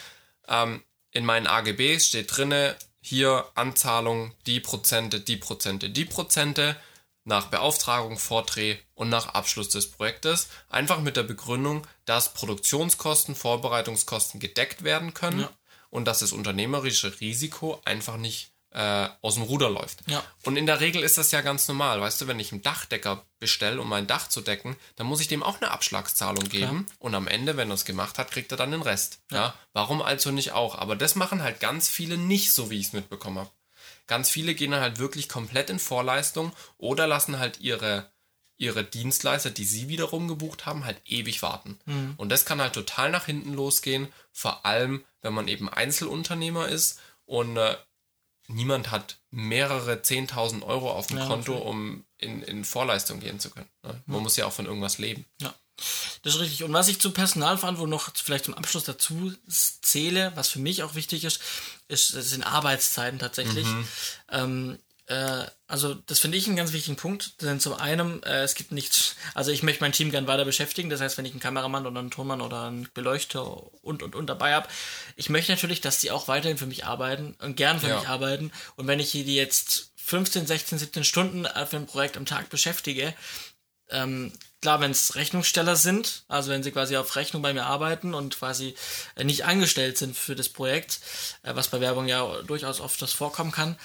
Ähm, in meinen AGBs steht drinne, hier Anzahlung, die Prozente, die Prozente, die Prozente, nach Beauftragung, Vordreh und nach Abschluss des Projektes. Einfach mit der Begründung, dass Produktionskosten, Vorbereitungskosten gedeckt werden können Ja. und dass das unternehmerische Risiko einfach nicht äh, aus dem Ruder läuft. Ja. Und in der Regel ist das ja ganz normal. Weißt du, wenn ich einen Dachdecker bestelle, um mein Dach zu decken, dann muss ich dem auch eine Abschlagszahlung geben. Und am Ende, wenn er es gemacht hat, kriegt er dann den Rest. Ja. Warum also nicht auch? Aber das machen halt ganz viele nicht so, wie ich es mitbekommen habe. Ganz viele gehen dann halt wirklich komplett in Vorleistung oder lassen halt ihre, ihre Dienstleister, die sie wiederum gebucht haben, halt ewig warten. Und das kann halt total nach hinten losgehen, vor allem wenn man eben Einzelunternehmer ist und äh, niemand hat mehrere 10.000 Euro auf dem Ja, Konto, natürlich. um in, in Vorleistung gehen zu können. Ne? Man muss ja auch von irgendwas leben. Ja, das ist richtig. Und was ich zur Personalverantwortung noch vielleicht zum Abschluss dazu zähle, was für mich auch wichtig ist, ist sind Arbeitszeiten tatsächlich. Ähm, äh, also das finde ich einen ganz wichtigen Punkt. Denn zum einen, äh, es gibt nichts, also ich möchte mein Team gern weiter beschäftigen. Das heißt, wenn ich einen Kameramann oder einen Tonmann oder einen Beleuchter und und und dabei habe, ich möchte natürlich, dass die auch weiterhin für mich arbeiten und gern für Ja. mich arbeiten. Und wenn ich die jetzt 15, 16, 17 Stunden äh, für ein Projekt am Tag beschäftige, ähm, klar, wenn es Rechnungssteller sind, also wenn sie quasi auf Rechnung bei mir arbeiten und quasi äh, nicht angestellt sind für das Projekt, äh, was bei Werbung ja durchaus oft das vorkommen kann,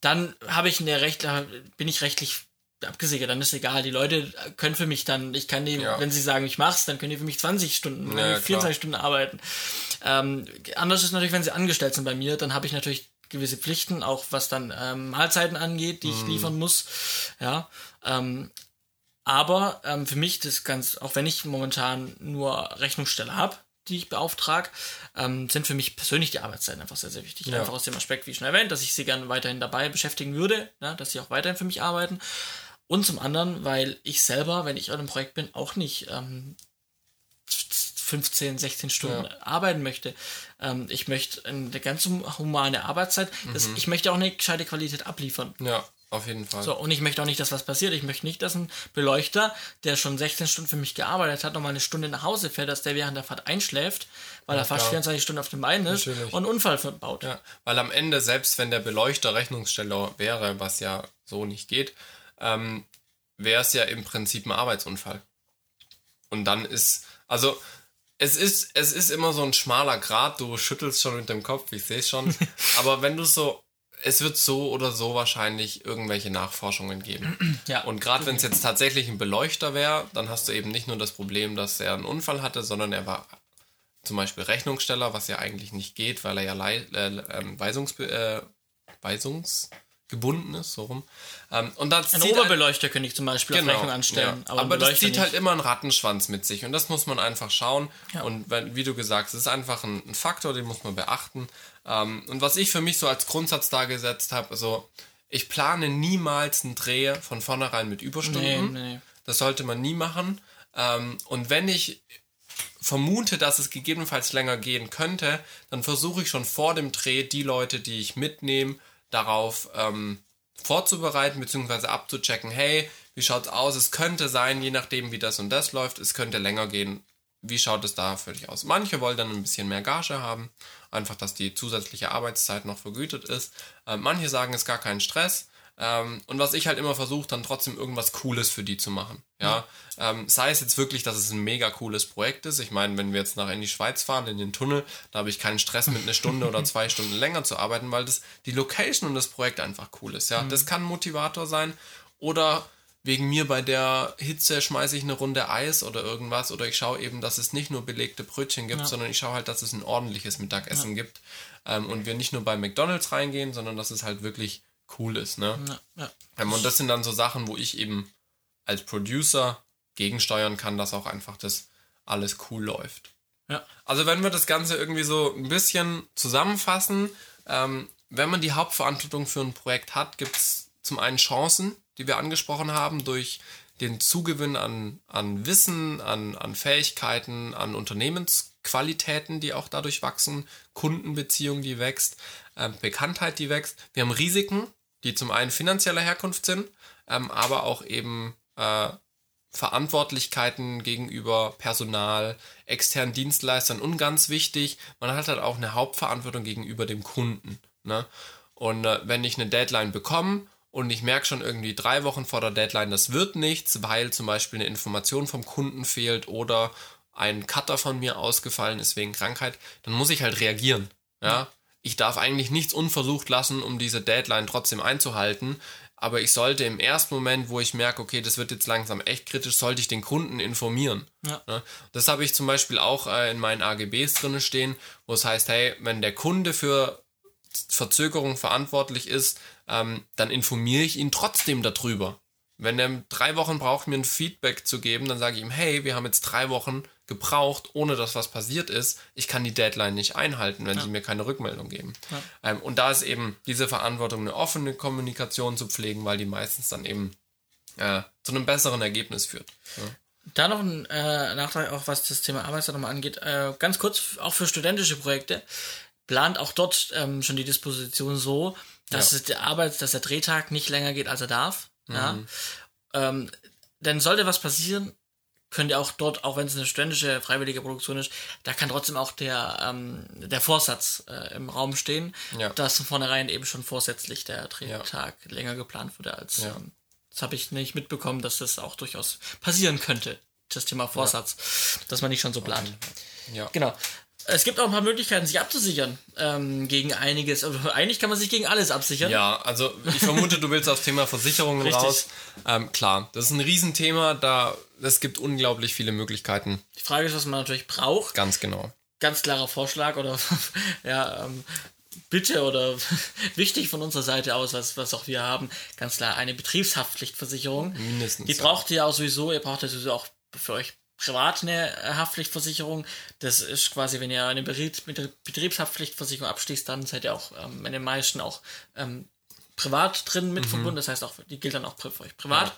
dann habe ich eine Recht, äh, bin ich rechtlich abgesichert, dann ist egal. Die Leute können für mich dann, ich kann die, Ja. wenn sie sagen, ich mach's, dann können die für mich 20 Stunden, Ja, ja, 24 klar. Stunden arbeiten. Ähm, anders ist natürlich, wenn sie angestellt sind bei mir, dann habe ich natürlich gewisse Pflichten, auch was dann ähm, Mahlzeiten angeht, die ich Mhm. liefern muss. Ja. Ähm, aber ähm, für mich das ganz, auch wenn ich momentan nur Rechnungssteller habe, die ich beauftrage, ähm, sind für mich persönlich die Arbeitszeiten einfach sehr, sehr wichtig. Ja. Einfach aus dem Aspekt, wie schon erwähnt, dass ich sie gerne weiterhin dabei beschäftigen würde, ja, dass sie auch weiterhin für mich arbeiten. Und zum anderen, weil ich selber, wenn ich an einem Projekt bin, auch nicht ähm, 15, 16 Stunden Ja. arbeiten möchte. Ähm, ich möchte eine ganz hum- humane Arbeitszeit. Das, Mhm. Ich möchte auch eine gescheite Qualität abliefern. Ja, auf jeden Fall. So, und ich möchte auch nicht, dass was passiert. Ich möchte nicht, dass ein Beleuchter, der schon 16 Stunden für mich gearbeitet hat, nochmal eine Stunde nach Hause fährt, dass der während der Fahrt einschläft, weil er fast klar. 24 Stunden auf dem Bein ist Natürlich. und einen Unfall baut. Ja, weil am Ende, selbst wenn der Beleuchter Rechnungssteller wäre, was ja so nicht geht, ähm, wäre es ja im Prinzip ein Arbeitsunfall. Und dann ist, also es ist, es ist immer so ein schmaler Grat, du schüttelst schon mit dem Kopf, ich sehe es schon. Aber wenn du so, es wird so oder so wahrscheinlich irgendwelche Nachforschungen geben. Ja. Und gerade wenn es jetzt tatsächlich ein Beleuchter wäre, dann hast du eben nicht nur das Problem, dass er einen Unfall hatte, sondern er war zum Beispiel Rechnungssteller, was ja eigentlich nicht geht, weil er ja lei- äh, ähm, Weisungs äh, weisungsgebunden ist, so rum. Ähm, und das Ein halt- Oberbeleuchter könnte ich zum Beispiel auf Rechnung anstellen. ja. Aber, Aber, das zieht nicht. halt immer einen Rattenschwanz mit sich und das muss man einfach schauen. Ja. Und wenn, wie du gesagt hast, es ist einfach ein, ein Faktor, den muss man beachten. Ähm, und was ich für mich so als Grundsatz da gesetzt habe, also ich plane niemals einen Dreh von vornherein mit Überstunden. nee, nee. Das sollte man nie machen. Ähm, und wenn ich vermute, dass es gegebenenfalls länger gehen könnte, dann versuche ich schon vor dem Dreh die Leute, die ich mitnehme, darauf ähm, vorzubereiten bzw. abzuchecken. Hey, wie schaut's aus? Es könnte sein, je nachdem wie das und das läuft, es könnte länger gehen. Wie schaut es da für dich aus? Manche wollen dann ein bisschen mehr Gage haben, einfach, dass die zusätzliche Arbeitszeit noch vergütet ist. Äh, manche sagen, es ist gar kein Stress. Ähm, und was ich halt immer versuche, dann trotzdem irgendwas Cooles für die zu machen. Ja, ähm, sei es jetzt wirklich, dass es ein mega cooles Projekt ist. Ich meine, wenn wir jetzt nach in die Schweiz fahren, in den Tunnel, da habe ich keinen Stress mit einer Stunde oder zwei Stunden länger zu arbeiten, weil das die Location und das Projekt einfach cool ist. Ja, das kann ein Motivator sein. Oder wegen mir bei der Hitze schmeiße ich eine Runde Eis oder irgendwas oder ich schaue eben, dass es nicht nur belegte Brötchen gibt, ja. sondern ich schaue halt, dass es ein ordentliches Mittagessen ja. gibt ähm, und wir nicht nur bei McDonalds reingehen, sondern dass es halt wirklich cool ist. Ne? Ja. Ähm, und das sind dann so Sachen, wo ich eben als Producer gegensteuern kann, dass auch einfach das alles cool läuft. Also wenn wir das Ganze irgendwie so ein bisschen zusammenfassen, ähm, wenn man die Hauptverantwortung für ein Projekt hat, gibt es zum einen Chancen, die wir angesprochen haben, durch den Zugewinn an, an Wissen, an, an Fähigkeiten, an Unternehmensqualitäten, die auch dadurch wachsen, Kundenbeziehung, die wächst, äh, Bekanntheit, die wächst. Wir haben Risiken, die zum einen finanzieller Herkunft sind, ähm, aber auch eben äh, Verantwortlichkeiten gegenüber Personal, externen Dienstleistern und ganz wichtig, man hat halt auch eine Hauptverantwortung gegenüber dem Kunden. Ne? Und äh, wenn ich eine Deadline bekomme und ich merke schon irgendwie drei Wochen vor der Deadline, das wird nichts, weil zum Beispiel eine Information vom Kunden fehlt oder ein Cutter von mir ausgefallen ist wegen Krankheit, dann muss ich halt reagieren. Ja? Ich darf eigentlich nichts unversucht lassen, um diese Deadline trotzdem einzuhalten. Aber ich sollte im ersten Moment, wo ich merke, okay, das wird jetzt langsam echt kritisch, sollte ich den Kunden informieren. Ja. Das habe ich zum Beispiel auch äh, in meinen AGBs drin stehen, wo es heißt, hey, wenn der Kunde für Verzögerung verantwortlich ist, ähm, dann informiere ich ihn trotzdem darüber. Wenn er drei Wochen braucht, mir ein Feedback zu geben, dann sage ich ihm, hey, wir haben jetzt drei Wochen gebraucht, ohne dass was passiert ist. Ich kann die Deadline nicht einhalten, wenn ja. sie mir keine Rückmeldung geben. Ja. Ähm, und da ist eben diese Verantwortung, eine offene Kommunikation zu pflegen, weil die meistens dann eben äh, zu einem besseren Ergebnis führt. Ja. Da noch ein äh, Nachtrag, auch was das Thema Arbeitszeit nochmal angeht. Äh, ganz kurz, auch für studentische Projekte plant auch dort ähm, schon die Disposition so, dass ja. der Arbeit, dass der Drehtag nicht länger geht, als er darf. Mhm. Ja. Ähm, denn sollte was passieren, könnt ihr auch dort, auch wenn es eine studentische freiwillige Produktion ist, da kann trotzdem auch der, ähm, der Vorsatz äh, im Raum stehen, ja. dass von vornherein eben schon vorsätzlich der Drehtag ja. länger geplant wurde als. Ja. Ähm, das habe ich nicht mitbekommen, dass das auch durchaus passieren könnte, das Thema Vorsatz, dass man nicht schon so plant. Ja. Genau. Es gibt auch ein paar Möglichkeiten, sich abzusichern ähm, gegen einiges. Also eigentlich kann man sich gegen alles absichern. Ja, also ich vermute, du willst aufs Thema Versicherungen Richtig. raus. Ähm, klar, das ist ein Riesenthema, da es gibt unglaublich viele Möglichkeiten. Die Frage ist, was man natürlich braucht. Ganz genau. Ganz klarer Vorschlag oder ja, ähm, Bitte oder wichtig von unserer Seite aus, was, was auch wir haben, ganz klar eine Betriebshaftpflichtversicherung. Mindestens. Die braucht ihr auch sowieso, ihr braucht ja sowieso auch für euch privat eine Haftpflichtversicherung. Das ist quasi, wenn ihr eine Betriebshaftpflichtversicherung abschließt, dann seid ihr auch ähm, in den meisten auch ähm, privat drin mit mhm. verbunden. Das heißt auch, die gilt dann auch für euch privat.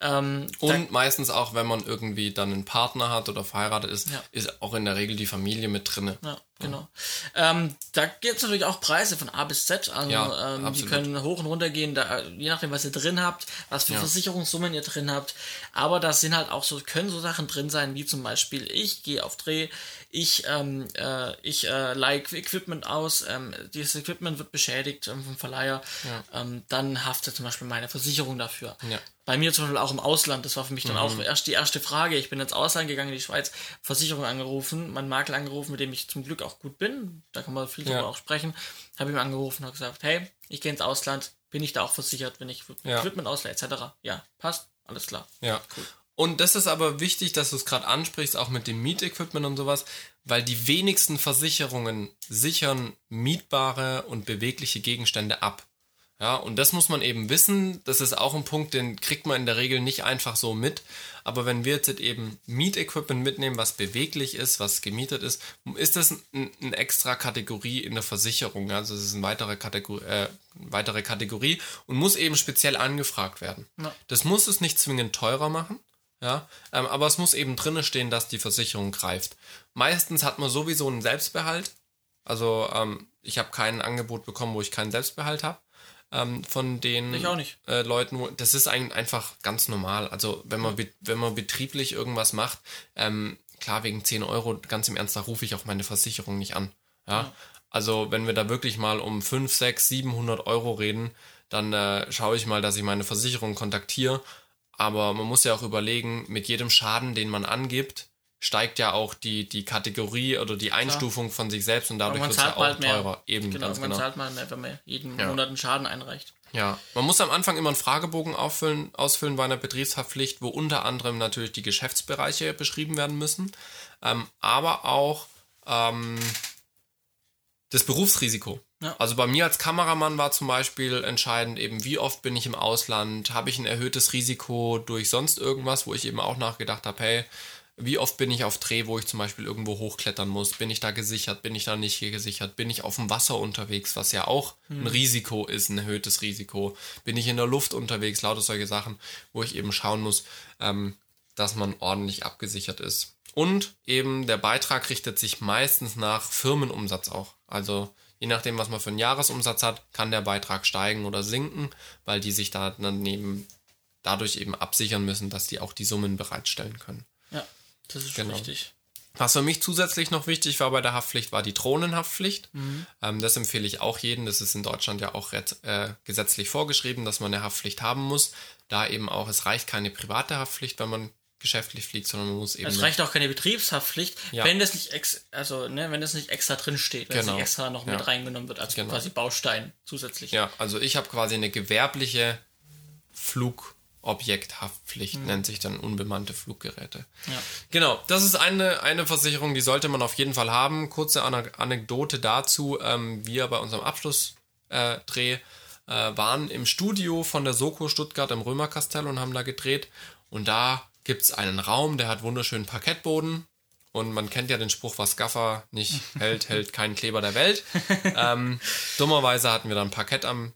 Ja. Ähm, und meistens auch, wenn man irgendwie dann einen Partner hat oder verheiratet ist, ja. ist auch in der Regel die Familie mit drin. Ja, genau. Ja. Ähm, da gibt es natürlich auch Preise von A bis Z. Also ja, ähm, die können hoch und runter gehen, da, je nachdem, was ihr drin habt, was für Versicherungssummen ihr drin habt. Aber da sind halt auch so, können so Sachen drin sein, wie zum Beispiel, ich gehe auf Dreh, ich, ähm, äh, ich äh, like Equipment aus, ähm, dieses Equipment wird beschädigt ähm, vom Verleiher, ja. ähm, dann haftet zum Beispiel meine Versicherung dafür. Ja. Bei mir zum Beispiel auch im Ausland, das war für mich dann mhm. auch erst die erste Frage. Ich bin ins Ausland gegangen, in die Schweiz, Versicherung angerufen, meinen Makler angerufen, mit dem ich zum Glück auch gut bin, da kann man viel ja. drüber auch sprechen, habe ihm angerufen und gesagt, hey, ich gehe ins Ausland, bin ich da auch versichert, wenn ich Equipment ausleihe, etc. Ja, passt, alles klar. Ja. Cool. Und das ist aber wichtig, dass du es gerade ansprichst, auch mit dem Mietequipment und sowas, weil die wenigsten Versicherungen sichern mietbare und bewegliche Gegenstände ab. Ja, und das muss man eben wissen. Das ist auch ein Punkt, den kriegt man in der Regel nicht einfach so mit. Aber wenn wir jetzt eben Mietequipment mitnehmen, was beweglich ist, was gemietet ist, ist das eine ein extra Kategorie in der Versicherung. Also es ist eine weitere Kategorie, äh, weitere Kategorie und muss eben speziell angefragt werden. Ja. Das muss es nicht zwingend teurer machen. Ja, ähm, aber es muss eben drinne stehen, dass die Versicherung greift. Meistens hat man sowieso einen Selbstbehalt. Also ähm, ich habe kein Angebot bekommen, wo ich keinen Selbstbehalt habe. Ähm, von den äh, Leuten, das ist ein, einfach ganz normal. Also wenn man, wenn man betrieblich irgendwas macht, ähm, klar wegen 10 Euro, ganz im Ernst, da rufe ich auch meine Versicherung nicht an. Ja? ja. Also wenn wir da wirklich mal um 5, 6, 700 Euro reden, dann äh, schaue ich mal, dass ich meine Versicherung kontaktiere aber man muss ja auch überlegen, mit jedem Schaden, den man angibt, steigt ja auch die, die Kategorie oder die Einstufung Klar. von sich selbst und dadurch wird es ja auch teurer. Eben, genau, ganz man genau. zahlt man mehr, wenn man jeden ja. Monat einen Schaden einreicht. Ja, man muss am Anfang immer einen Fragebogen auffüllen, ausfüllen bei einer Betriebshaftpflicht, wo unter anderem natürlich die Geschäftsbereiche beschrieben werden müssen, ähm, aber auch ähm, das Berufsrisiko. Ja. Also bei mir als Kameramann war zum Beispiel entscheidend eben, wie oft bin ich im Ausland, habe ich ein erhöhtes Risiko durch sonst irgendwas, wo ich eben auch nachgedacht habe, hey, wie oft bin ich auf Dreh, wo ich zum Beispiel irgendwo hochklettern muss? Bin ich da gesichert? Bin ich da nicht gesichert? Bin ich auf dem Wasser unterwegs, was ja auch ein Risiko ist, ein erhöhtes Risiko? Bin ich in der Luft unterwegs? Lauter solche Sachen, wo ich eben schauen muss, ähm, dass man ordentlich abgesichert ist. Und eben der Beitrag richtet sich meistens nach Firmenumsatz auch. Also je nachdem, was man für einen Jahresumsatz hat, kann der Beitrag steigen oder sinken, weil die sich da dann eben dadurch eben absichern müssen, dass die auch die Summen bereitstellen können. Das ist Genau. richtig. Was für mich zusätzlich noch wichtig war bei der Haftpflicht, war die Drohnenhaftpflicht. Ähm, das empfehle ich auch jedem. Das ist in Deutschland ja auch äh, gesetzlich vorgeschrieben, dass man eine Haftpflicht haben muss. Da eben auch, es reicht keine private Haftpflicht, wenn man geschäftlich fliegt, sondern man muss eben. Es reicht auch keine Betriebshaftpflicht, Ja. wenn das nicht ex also ne, wenn das nicht extra drin steht, wenn es Genau. nicht extra noch Ja. mit reingenommen wird als Genau. quasi Baustein zusätzlich. Ja, also ich habe quasi eine gewerbliche Flugobjekthaftpflicht, nennt sich dann unbemannte Fluggeräte. Ja. Genau, das ist eine, eine Versicherung, die sollte man auf jeden Fall haben. Kurze Anekdote dazu. Ähm, wir bei unserem Abschlussdreh äh, äh, waren im Studio von der Soko Stuttgart im Römerkastell und haben da gedreht. Und da gibt es einen Raum, der hat wunderschönen Parkettboden. Und man kennt ja den Spruch, was Gaffer nicht hält, hält keinen Kleber der Welt. ähm, dummerweise hatten wir dann Parkett am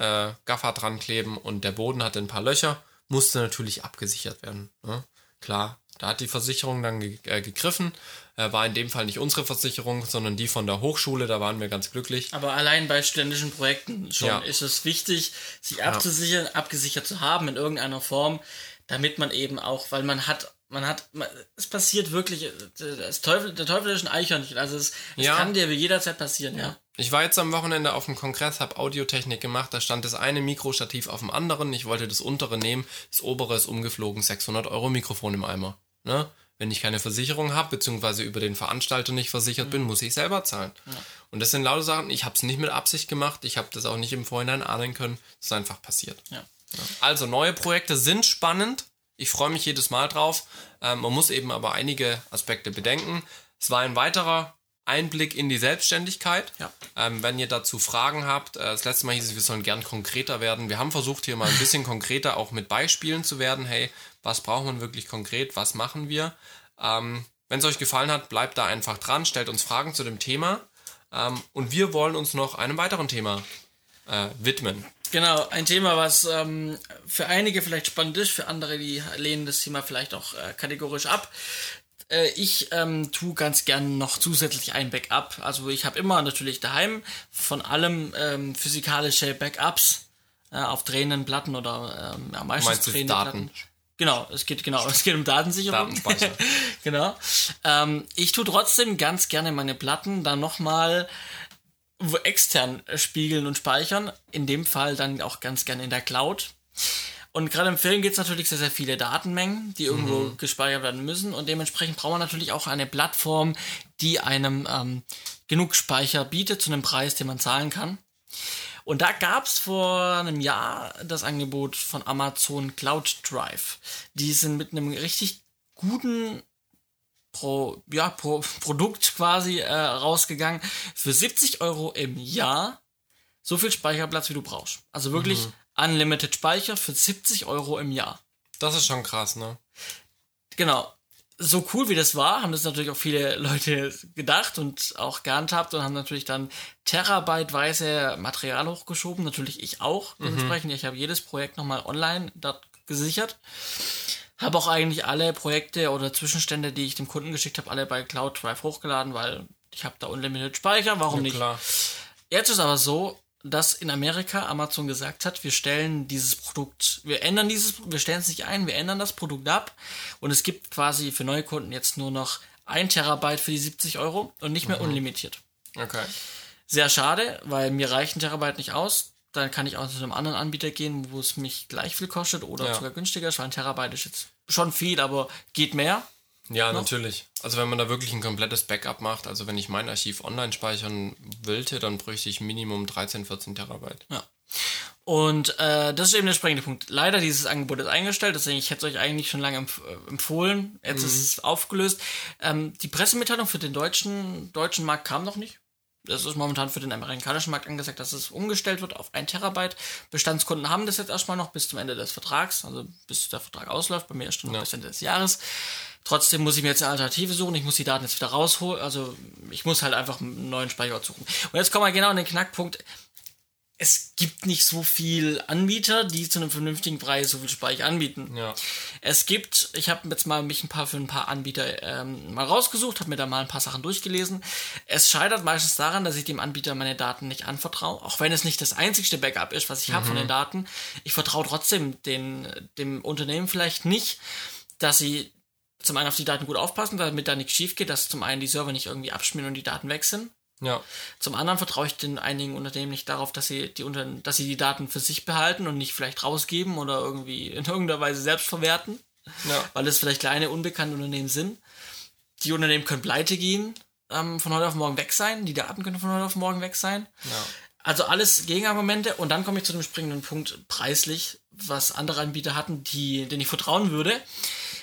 äh, Gaffer dran kleben und der Boden hatte ein paar Löcher, musste natürlich abgesichert werden. Ne? Klar, da hat die Versicherung dann ge äh, gegriffen. Äh, war in dem Fall nicht unsere Versicherung, sondern die von der Hochschule, da waren wir ganz glücklich. Aber allein bei studentischen Projekten schon Ja. ist es wichtig, sich abzusichern, abgesichert zu haben in irgendeiner Form, damit man eben auch, weil man hat, man hat, man, es passiert wirklich, das Teufel, der Teufel ist ein Eichhörnchen, also es, es Ja. kann dir jederzeit passieren, ja. Ich war jetzt am Wochenende auf dem Kongress, habe Audiotechnik gemacht, da stand das eine Mikrostativ auf dem anderen. Ich wollte das untere nehmen, das obere ist umgeflogen, 600 Euro Mikrofon im Eimer. Ne? Wenn ich keine Versicherung habe, beziehungsweise über den Veranstalter nicht versichert bin, muss ich selber zahlen. Und das sind lauter Sachen, ich habe es nicht mit Absicht gemacht, ich habe das auch nicht im Vorhinein ahnen können, es ist einfach passiert. ja. Also neue Projekte sind spannend. Ich freue mich jedes Mal drauf. Ähm, man muss eben aber einige Aspekte bedenken. Es war ein weiterer Einblick in die Selbstständigkeit. Ja. Ähm, wenn ihr dazu Fragen habt, äh, das letzte Mal hieß es, wir sollen gern konkreter werden. Wir haben versucht, hier mal ein bisschen konkreter auch mit Beispielen zu werden. Hey, was braucht man wirklich konkret? Was machen wir? Ähm, wenn es euch gefallen hat, bleibt da einfach dran, stellt uns Fragen zu dem Thema. Ähm, und wir wollen uns noch einem weiteren Thema äh, widmen. Genau, ein Thema, was ähm, für einige vielleicht spannend ist, für andere, die lehnen das Thema vielleicht auch äh, kategorisch ab. Äh, ich ähm, tue ganz gern noch zusätzlich ein Backup. Also ich habe immer natürlich daheim von allem ähm, physikalische Backups äh, auf drehenden Platten oder ähm, ja, meistens meinst du drehende Daten? Platten. Genau, es geht genau, es geht um Datensicherung. Datenspeicher. genau. Ähm, ich tue trotzdem ganz gerne meine Platten dann nochmal wo extern spiegeln und speichern. In dem Fall dann auch ganz gerne in der Cloud. Und gerade im Film gibt es natürlich sehr, sehr viele Datenmengen, die irgendwo gespeichert werden müssen. Und dementsprechend braucht man natürlich auch eine Plattform, die einem ähm, genug Speicher bietet zu einem Preis, den man zahlen kann. Und da gab es vor einem Jahr das Angebot von Amazon Cloud Drive. Die sind mit einem richtig guten pro, ja, pro Produkt quasi äh, rausgegangen. Für 70 Euro im Jahr so viel Speicherplatz, wie du brauchst. Also wirklich Unlimited Speicher für 70 Euro im Jahr. Das ist schon krass, ne? Genau. So cool wie das war, haben das natürlich auch viele Leute gedacht und auch gehandhabt und haben natürlich dann terabyteweise Material hochgeschoben. Natürlich ich auch. Dementsprechend, ich habe jedes Projekt nochmal online dort gesichert. Habe auch eigentlich alle Projekte oder Zwischenstände, die ich dem Kunden geschickt habe, alle bei Cloud Drive hochgeladen, weil ich habe da Unlimited Speicher. Warum nicht? Klar. Jetzt ist aber so, dass in Amerika Amazon gesagt hat, wir stellen dieses Produkt, wir ändern dieses, wir stellen es nicht ein, wir ändern das Produkt ab und es gibt quasi für neue Kunden jetzt nur noch ein Terabyte für die 70 Euro und nicht mehr unlimitiert. Okay. Sehr schade, weil mir reicht ein Terabyte nicht aus. Dann kann ich auch zu einem anderen Anbieter gehen, wo es mich gleich viel kostet oder Ja. sogar günstiger ist, weil ein Terabyte ist jetzt schon viel, aber geht mehr. Ja, natürlich. Also wenn man da wirklich ein komplettes Backup macht, also wenn ich mein Archiv online speichern wollte, dann bräuchte ich Minimum 13, 14 Terabyte. Ja. Und äh, das ist eben der springende Punkt. Leider dieses Angebot ist eingestellt, deswegen ich hätte es euch eigentlich schon lange empf äh, empfohlen. Jetzt mhm. ist es aufgelöst. Ähm, die Pressemitteilung für den deutschen, deutschen Markt kam noch nicht. Das ist momentan für den amerikanischen Markt angesagt, dass es umgestellt wird auf ein Terabyte. Bestandskunden haben das jetzt erstmal noch bis zum Ende des Vertrags, also bis der Vertrag ausläuft. Bei mir ist schon ja. bis Ende des Jahres. Trotzdem muss ich mir jetzt eine Alternative suchen. Ich muss die Daten jetzt wieder rausholen. Also ich muss halt einfach einen neuen Speicher suchen. Und jetzt kommen wir genau an den Knackpunkt es gibt nicht so viel Anbieter, die zu einem vernünftigen Preis so viel Speicher anbieten. Ja. Es gibt, ich habe jetzt mal mich ein paar für ein paar Anbieter ähm, mal rausgesucht, habe mir da mal ein paar Sachen durchgelesen. Es scheitert meistens daran, dass ich dem Anbieter meine Daten nicht anvertraue, auch wenn es nicht das einzigste Backup ist, was ich mhm. habe von den Daten. Ich vertraue trotzdem den, dem Unternehmen vielleicht nicht, dass sie zum einen auf die Daten gut aufpassen, damit da nichts schief geht, dass zum einen die Server nicht irgendwie abschmieren und die Daten weg sind. Ja. Zum anderen vertraue ich den einigen Unternehmen nicht darauf, dass sie die unter dass sie die Daten für sich behalten und nicht vielleicht rausgeben oder irgendwie in irgendeiner Weise selbst verwerten. Ja. Weil es vielleicht kleine, unbekannte Unternehmen sind. Die Unternehmen können pleite gehen, ähm, von heute auf morgen weg sein. Die Daten können von heute auf morgen weg sein. Ja. Also alles Gegenargumente. Und dann komme ich zu dem springenden Punkt preislich, was andere Anbieter hatten, die, denen ich vertrauen würde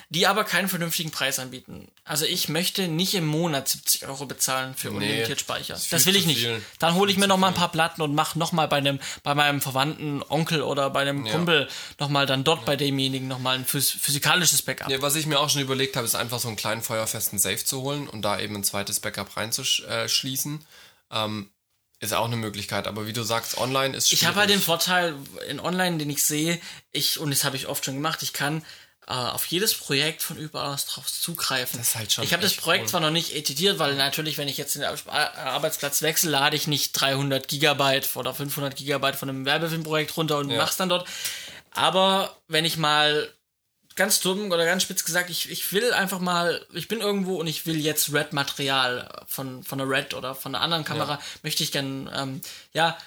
die aber keinen vernünftigen Preis anbieten. Also ich möchte nicht im Monat 70 Euro bezahlen für unlimitiert nee, Speicher. Das, das will ich nicht. Viel. Dann hole ich mir noch mal ein paar Platten und mache noch mal bei einem bei meinem Verwandten Onkel oder bei einem ja. Kumpel noch mal dann dort ja. bei demjenigen noch mal ein physikalisches Backup. Ja, was ich mir auch schon überlegt habe, ist einfach so einen kleinen feuerfesten Safe zu holen und da eben ein zweites Backup reinzuschließen. Ähm, ist auch eine Möglichkeit, aber wie du sagst, online ist schwierig. Ich habe halt den Vorteil in online, den ich sehe, ich und das habe ich oft schon gemacht, ich kann äh, auf jedes Projekt von überall aus drauf zugreifen. Das ist halt schon ich habe das Projekt cool. zwar noch nicht editiert, weil natürlich, wenn ich jetzt den Arbeitsplatz wechsle, lade ich nicht 300 Gigabyte oder 500 Gigabyte von einem Werbefilmprojekt runter und ja. mach's dann dort. Aber wenn ich mal ganz dumm oder ganz spitz gesagt, ich, ich will einfach mal, ich bin irgendwo und ich will jetzt Red-Material von, von einer Red oder von einer anderen Kamera, ja. möchte ich gern, ähm, ja,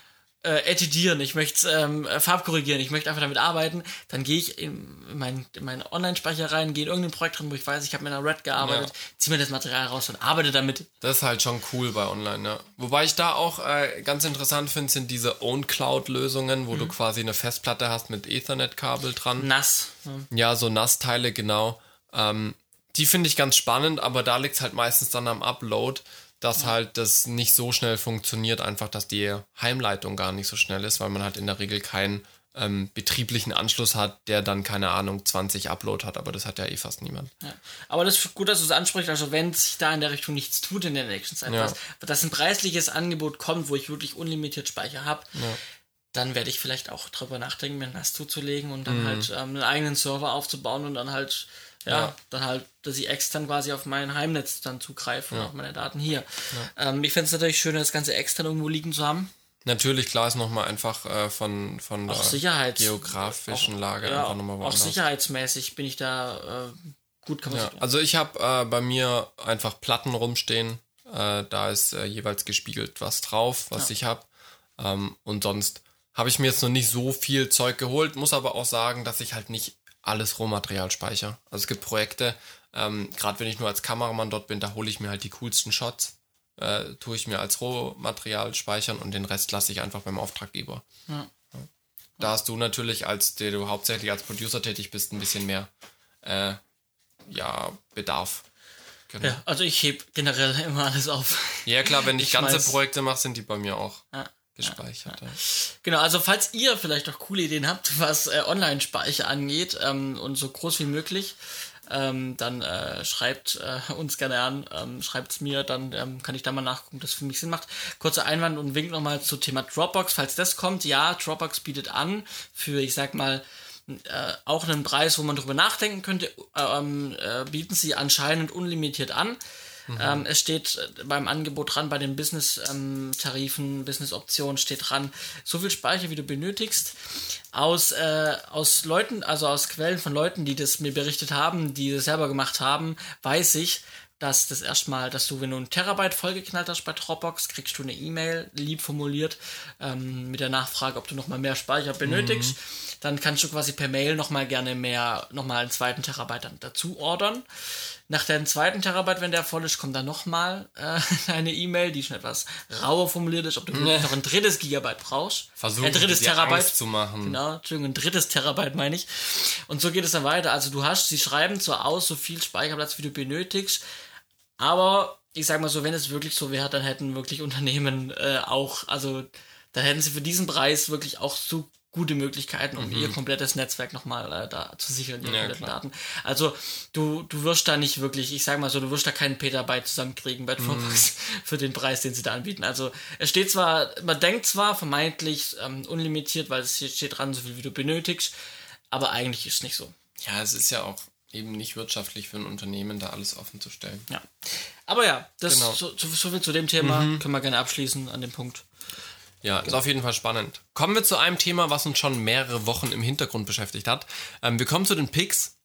äh, editieren, ich möchte ähm, farbkorrigieren, ich möchte einfach damit arbeiten, dann gehe ich in meinen mein Online-Speicher rein, gehe in irgendein Projekt drin, wo ich weiß, ich habe mit einer Red gearbeitet, ja. ziehe mir das Material raus und arbeite damit. Das ist halt schon cool bei Online, ja. Wobei ich da auch äh, ganz interessant finde, sind diese Own-Cloud-Lösungen, wo mhm. du quasi eine Festplatte hast mit Ethernet-Kabel dran. Nass. Ja, ja so Nassteile, genau. Ähm, die finde ich ganz spannend, aber da liegt es halt meistens dann am Upload dass halt das nicht so schnell funktioniert, einfach, dass die Heimleitung gar nicht so schnell ist, weil man halt in der Regel keinen ähm, betrieblichen Anschluss hat, der dann, keine Ahnung, 20 Upload hat, aber das hat ja eh fast niemand. Ja. Aber das ist gut, dass du es ansprichst, also wenn sich da in der Richtung nichts tut in der nächsten Zeit, ja. dass ein preisliches Angebot kommt, wo ich wirklich unlimitiert Speicher habe, ja. dann werde ich vielleicht auch darüber nachdenken, mir NAS zuzulegen und dann mhm. halt ähm, einen eigenen Server aufzubauen und dann halt ja, ja, dann halt, dass ich extern quasi auf mein Heimnetz dann zugreife und ja. auf meine Daten hier. Ja. Ähm, ich fände es natürlich schön, das Ganze extern irgendwo liegen zu haben. Natürlich, klar ist nochmal einfach äh, von, von der Sicherheits geografischen auch, Lage ja, einfach nochmal woanders. Auch sicherheitsmäßig bin ich da äh, gut kapaziert. Ja, also ich habe äh, bei mir einfach Platten rumstehen. Äh, da ist äh, jeweils gespiegelt was drauf, was ich habe. Ähm, und sonst habe ich mir jetzt noch nicht so viel Zeug geholt, muss aber auch sagen, dass ich halt nicht alles Rohmaterial speichere. Also es gibt Projekte, ähm, gerade wenn ich nur als Kameramann dort bin, da hole ich mir halt die coolsten Shots, äh, tue ich mir als Rohmaterial speichern und den Rest lasse ich einfach beim Auftraggeber. Ja. Da hast du natürlich, als der du hauptsächlich als Producer tätig bist, ein bisschen mehr äh, ja, Bedarf. Genau. Ja, also ich hebe generell immer alles auf. Ja klar, wenn ich, ich ganze. Projekte mache, sind die bei mir auch. Ja gespeichert. Ja, ja. Genau, also falls ihr vielleicht auch coole Ideen habt, was äh, Online-Speicher angeht ähm, und so groß wie möglich, ähm, dann äh, schreibt äh, uns gerne an, ähm, schreibt es mir, dann ähm, kann ich da mal nachgucken, ob das für mich Sinn macht. Kurzer Einwand und Wink nochmal zum Thema Dropbox, falls das kommt. Ja, Dropbox bietet an für, ich sag mal, äh, auch einen Preis, wo man drüber nachdenken könnte, äh, ähm, äh, bieten sie anscheinend unlimitiert an. Mhm. Ähm, es steht äh, beim Angebot dran, bei den Business-Tarifen, ähm, Business-Optionen steht dran, so viel Speicher, wie du benötigst. Aus, äh, aus Leuten, also aus Quellen von Leuten, die das mir berichtet haben, die das selber gemacht haben, weiß ich, dass das erstmal, dass du, wenn du einen Terabyte vollgeknallt hast bei Dropbox, kriegst du eine E-Mail, lieb formuliert, ähm, mit der Nachfrage, ob du nochmal mehr Speicher benötigst. Mhm. Dann kannst du quasi per Mail nochmal gerne mehr, nochmal einen zweiten Terabyte dann dazu ordern. Nach dem zweiten Terabyte, wenn der voll ist, kommt dann nochmal äh, eine E-Mail, die schon etwas rauer formuliert ist, ob du nee. noch ein drittes Gigabyte brauchst. Versuchen, ein drittes Terabyte zu machen. Genau, Entschuldigung, ein drittes Terabyte meine ich. Und so geht es dann weiter. Also du hast, sie schreiben zwar aus, so viel Speicherplatz, wie du benötigst, aber ich sag mal so, wenn es wirklich so wäre, dann hätten wirklich Unternehmen äh, auch, also dann hätten sie für diesen Preis wirklich auch so gute Möglichkeiten, um mhm. ihr komplettes Netzwerk nochmal äh, da zu sichern, ihre ja, kompletten Daten. Also du, du wirst da nicht wirklich, ich sag mal so, du wirst da keinen Petabyte zusammenkriegen bei Dropbox mhm. für den Preis, den sie da anbieten. Also es steht zwar, man denkt zwar vermeintlich ähm, unlimitiert, weil es hier steht dran, so viel wie du benötigst, aber eigentlich ist es nicht so. Ja, es ist ja auch eben nicht wirtschaftlich für ein Unternehmen, da alles offen zu stellen. Ja. Aber ja, das genau. so, so, viel zu dem Thema. Mhm. Können wir gerne abschließen an dem Punkt. Ja, genau. ist auf jeden Fall spannend. Kommen wir zu einem Thema, was uns schon mehrere Wochen im Hintergrund beschäftigt hat. Ähm, wir kommen zu den Picks.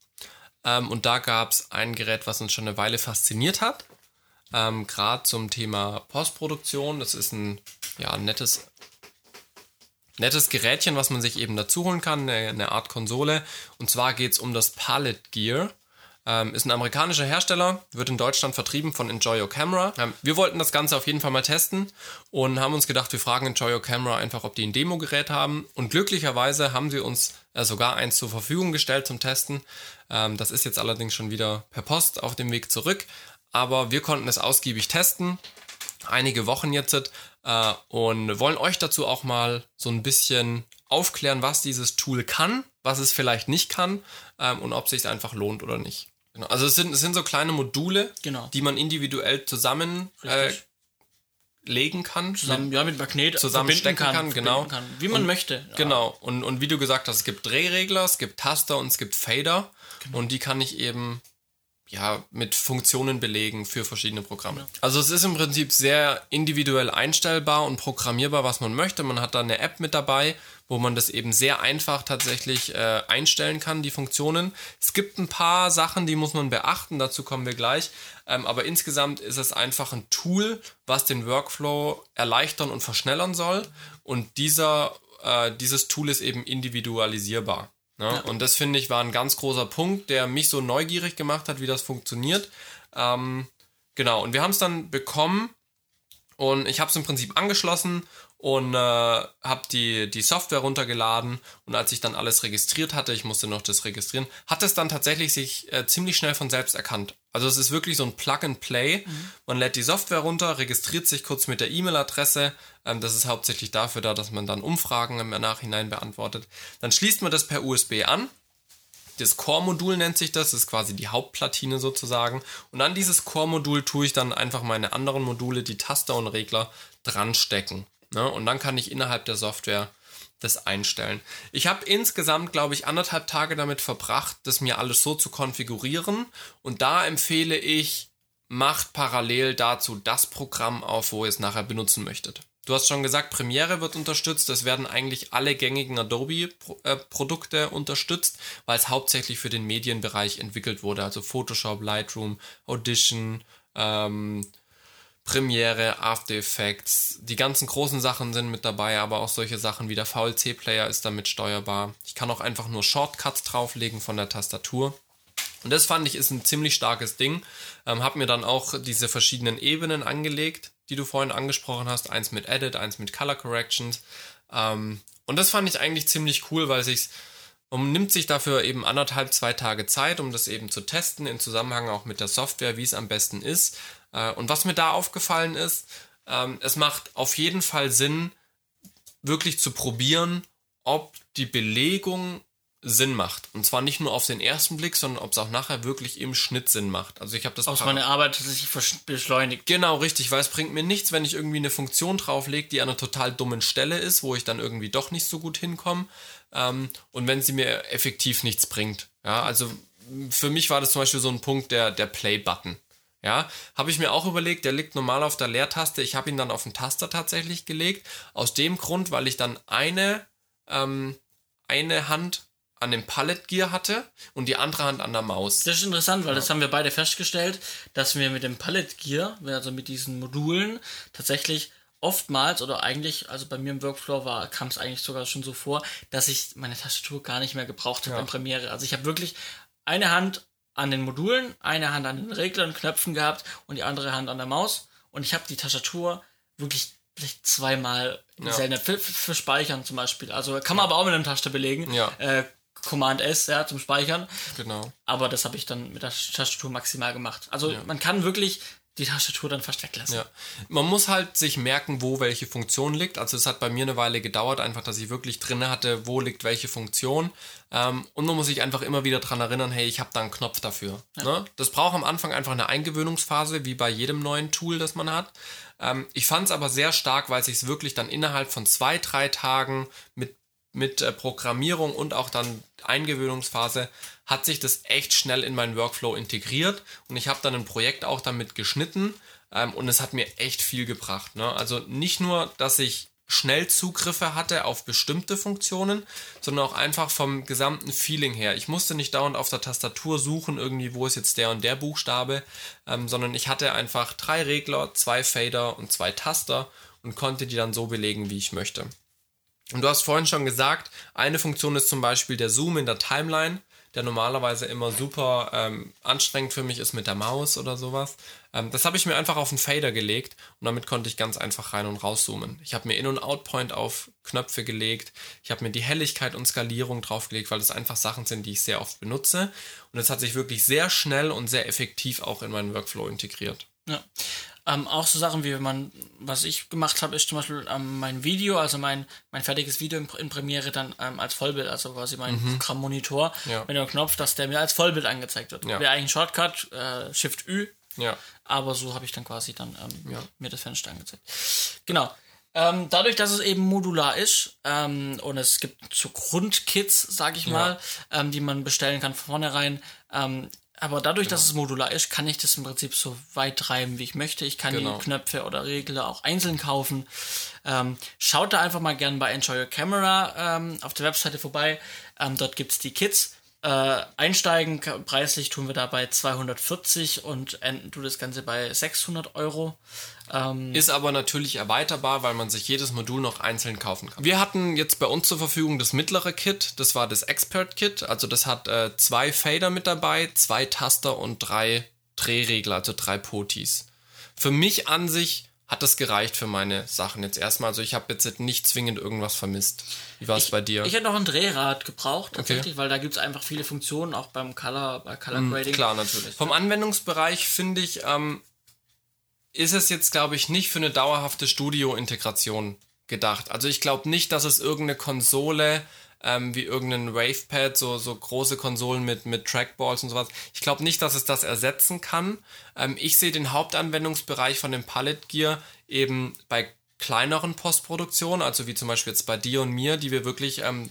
Ähm, und da gab es ein Gerät, was uns schon eine Weile fasziniert hat. Ähm, Gerade zum Thema Postproduktion. Das ist ein ja, nettes nettes Gerätchen, was man sich eben dazu holen kann, eine, eine Art Konsole. Und zwar geht es um das Palette Gear. Ähm, ist ein amerikanischer Hersteller, wird in Deutschland vertrieben von Enjoy Your Camera. Ähm, wir wollten das Ganze auf jeden Fall mal testen und haben uns gedacht, wir fragen Enjoy Your Camera einfach, ob die ein Demo-Gerät haben. Und glücklicherweise haben sie uns äh, sogar eins zur Verfügung gestellt zum Testen. Ähm, das ist jetzt allerdings schon wieder per Post auf dem Weg zurück. Aber wir konnten es ausgiebig testen einige Wochen jetzt äh, und wollen euch dazu auch mal so ein bisschen aufklären, was dieses Tool kann, was es vielleicht nicht kann ähm, und ob es sich einfach lohnt oder nicht. Genau. Also es sind, es sind so kleine Module, genau. die man individuell zusammen äh, legen kann. Zusammen, ja, mit Magnet zusammenstecken kann, kann genau. Kann, wie man und, möchte. Ja. Genau. Und, und wie du gesagt hast, es gibt Drehregler, es gibt Taster und es gibt Fader. Genau. Und die kann ich eben ja, mit Funktionen belegen für verschiedene Programme. Ja. Also es ist im Prinzip sehr individuell einstellbar und programmierbar, was man möchte. Man hat da eine App mit dabei, wo man das eben sehr einfach tatsächlich äh, einstellen kann, die Funktionen. Es gibt ein paar Sachen, die muss man beachten, dazu kommen wir gleich. Ähm, aber insgesamt ist es einfach ein Tool, was den Workflow erleichtern und verschnellern soll. Und dieser, äh, dieses Tool ist eben individualisierbar. Ne? Ja. Und das finde ich war ein ganz großer Punkt, der mich so neugierig gemacht hat, wie das funktioniert. Ähm, genau, und wir haben es dann bekommen und ich habe es im Prinzip angeschlossen und äh, habe die, die Software runtergeladen und als ich dann alles registriert hatte, ich musste noch das registrieren, hat es dann tatsächlich sich äh, ziemlich schnell von selbst erkannt. Also es ist wirklich so ein Plug-and-Play. Mhm. Man lädt die Software runter, registriert sich kurz mit der E-Mail-Adresse. Ähm, das ist hauptsächlich dafür da, dass man dann Umfragen im Nachhinein beantwortet. Dann schließt man das per USB an. Das Core-Modul nennt sich das, das ist quasi die Hauptplatine sozusagen. Und an dieses Core-Modul tue ich dann einfach meine anderen Module, die Taster und Regler, dran stecken. Ne? Und dann kann ich innerhalb der Software das einstellen. Ich habe insgesamt, glaube ich, anderthalb Tage damit verbracht, das mir alles so zu konfigurieren. Und da empfehle ich, macht parallel dazu das Programm auf, wo ihr es nachher benutzen möchtet. Du hast schon gesagt, Premiere wird unterstützt. Es werden eigentlich alle gängigen Adobe-Produkte äh, unterstützt, weil es hauptsächlich für den Medienbereich entwickelt wurde. Also Photoshop, Lightroom, Audition, ähm, Premiere, After Effects, die ganzen großen Sachen sind mit dabei, aber auch solche Sachen wie der VLC-Player ist damit steuerbar. Ich kann auch einfach nur Shortcuts drauflegen von der Tastatur. Und das fand ich ist ein ziemlich starkes Ding. Ähm, hab mir dann auch diese verschiedenen Ebenen angelegt, die du vorhin angesprochen hast. Eins mit Edit, eins mit Color Corrections. Ähm, und das fand ich eigentlich ziemlich cool, weil sich man nimmt sich dafür eben anderthalb, zwei Tage Zeit, um das eben zu testen, in Zusammenhang auch mit der Software, wie es am besten ist. Äh, und was mir da aufgefallen ist, ähm, es macht auf jeden Fall Sinn, wirklich zu probieren, ob die Belegung Sinn macht. Und zwar nicht nur auf den ersten Blick, sondern ob es auch nachher wirklich im Schnitt Sinn macht. Also ich habe das. Aus meiner Arbeit sich beschleunigt. Genau, richtig, weil es bringt mir nichts, wenn ich irgendwie eine Funktion drauflege, die an einer total dummen Stelle ist, wo ich dann irgendwie doch nicht so gut hinkomme. Ähm, und wenn sie mir effektiv nichts bringt. Ja, also für mich war das zum Beispiel so ein Punkt der, der Play-Button. Ja, habe ich mir auch überlegt, der liegt normal auf der Leertaste. Ich habe ihn dann auf den Taster tatsächlich gelegt. Aus dem Grund, weil ich dann eine, ähm, eine Hand an dem Pallet Gear hatte und die andere Hand an der Maus. Das ist interessant, weil ja. das haben wir beide festgestellt, dass wir mit dem Pallet Gear, also mit diesen Modulen, tatsächlich oftmals oder eigentlich, also bei mir im Workflow war, kam es eigentlich sogar schon so vor, dass ich meine Tastatur gar nicht mehr gebraucht habe ja. in Premiere. Also ich habe wirklich eine Hand an den Modulen, eine Hand an den Reglern, Knöpfen gehabt und die andere Hand an der Maus. Und ich habe die Tastatur wirklich vielleicht zweimal ja. seltener für, für, Speichern zum Beispiel. Also kann man ja. aber auch mit einem Taste belegen. Ja. Äh, Command S, ja, zum Speichern. Genau. Aber das habe ich dann mit der Tastatur maximal gemacht. Also ja. man kann wirklich die Tastatur dann fast weglassen. Ja. Man muss halt sich merken, wo welche Funktion liegt. Also es hat bei mir eine Weile gedauert, einfach, dass ich wirklich drin hatte, wo liegt welche Funktion. Ähm, und man muss sich einfach immer wieder daran erinnern, hey, ich habe da einen Knopf dafür. Ja. Ne? Das braucht am Anfang einfach eine Eingewöhnungsphase, wie bei jedem neuen Tool, das man hat. Ähm, ich fand es aber sehr stark, weil sich es wirklich dann innerhalb von zwei, drei Tagen mit mit äh, Programmierung und auch dann Eingewöhnungsphase hat sich das echt schnell in meinen Workflow integriert und ich habe dann ein Projekt auch damit geschnitten ähm, und es hat mir echt viel gebracht. Ne? Also nicht nur, dass ich schnell Zugriffe hatte auf bestimmte Funktionen, sondern auch einfach vom gesamten Feeling her. Ich musste nicht dauernd auf der Tastatur suchen, irgendwie, wo ist jetzt der und der Buchstabe, ähm, sondern ich hatte einfach drei Regler, zwei Fader und zwei Taster und konnte die dann so belegen, wie ich möchte. Und du hast vorhin schon gesagt, eine Funktion ist zum Beispiel der Zoom in der Timeline, der normalerweise immer super ähm, anstrengend für mich ist mit der Maus oder sowas. Ähm, das habe ich mir einfach auf den Fader gelegt und damit konnte ich ganz einfach rein und rauszoomen. Ich habe mir In- und Out-Point auf Knöpfe gelegt. Ich habe mir die Helligkeit und Skalierung draufgelegt, weil das einfach Sachen sind, die ich sehr oft benutze. Und es hat sich wirklich sehr schnell und sehr effektiv auch in meinen Workflow integriert. Ja. Ähm, auch so Sachen wie man, was ich gemacht habe, ist zum Beispiel ähm, mein Video, also mein, mein fertiges Video in, in Premiere dann ähm, als Vollbild, also quasi mein mhm. Programmmonitor ja. mit dem Knopf, dass der mir als Vollbild angezeigt wird. Ja. Wäre eigentlich ein Shortcut, äh, Shift Ü. Ja. Aber so habe ich dann quasi dann ähm, ja. mir das Fenster angezeigt. Genau. Ähm, dadurch, dass es eben modular ist ähm, und es gibt so Grundkits, sag ich mal, die man bestellen kann von vornherein, ähm, aber dadurch, genau. dass es modular ist, kann ich das im Prinzip so weit treiben, wie ich möchte. Ich kann genau. die Knöpfe oder Regler auch einzeln kaufen. Ähm, schaut da einfach mal gerne bei Enjoy Your Camera ähm, auf der Webseite vorbei. Ähm, dort es die Kits. Äh, einsteigen preislich tun wir da bei 240 und enden du das Ganze bei 600 Euro. Ähm, ist aber natürlich erweiterbar, weil man sich jedes Modul noch einzeln kaufen kann. Wir hatten jetzt bei uns zur Verfügung das mittlere Kit, das war das Expert Kit. Also das hat äh, zwei Fader mit dabei, zwei Taster und drei Drehregler, also drei Potis. Für mich an sich hat das gereicht für meine Sachen jetzt erstmal. Also ich habe jetzt nicht zwingend irgendwas vermisst. Wie war es bei dir? Ich hätte noch ein Drehrad gebraucht, tatsächlich, okay. weil da gibt es einfach viele Funktionen, auch beim Color, bei Color mm, Grading. Mm, klar, natürlich. Vom Anwendungsbereich finde ich, ähm, ist es jetzt, glaube ich, nicht für eine dauerhafte Studio-Integration gedacht. Also ich glaube nicht, dass es irgendeine Konsole ähm, wie irgendein Wavepad, so, so große Konsolen mit, mit Trackballs und sowas. Ich glaube nicht, dass es das ersetzen kann. Ähm, ich sehe den Hauptanwendungsbereich von dem Palette Gear eben bei kleineren Postproduktionen, also wie zum Beispiel jetzt bei dir und mir, die wir wirklich ähm,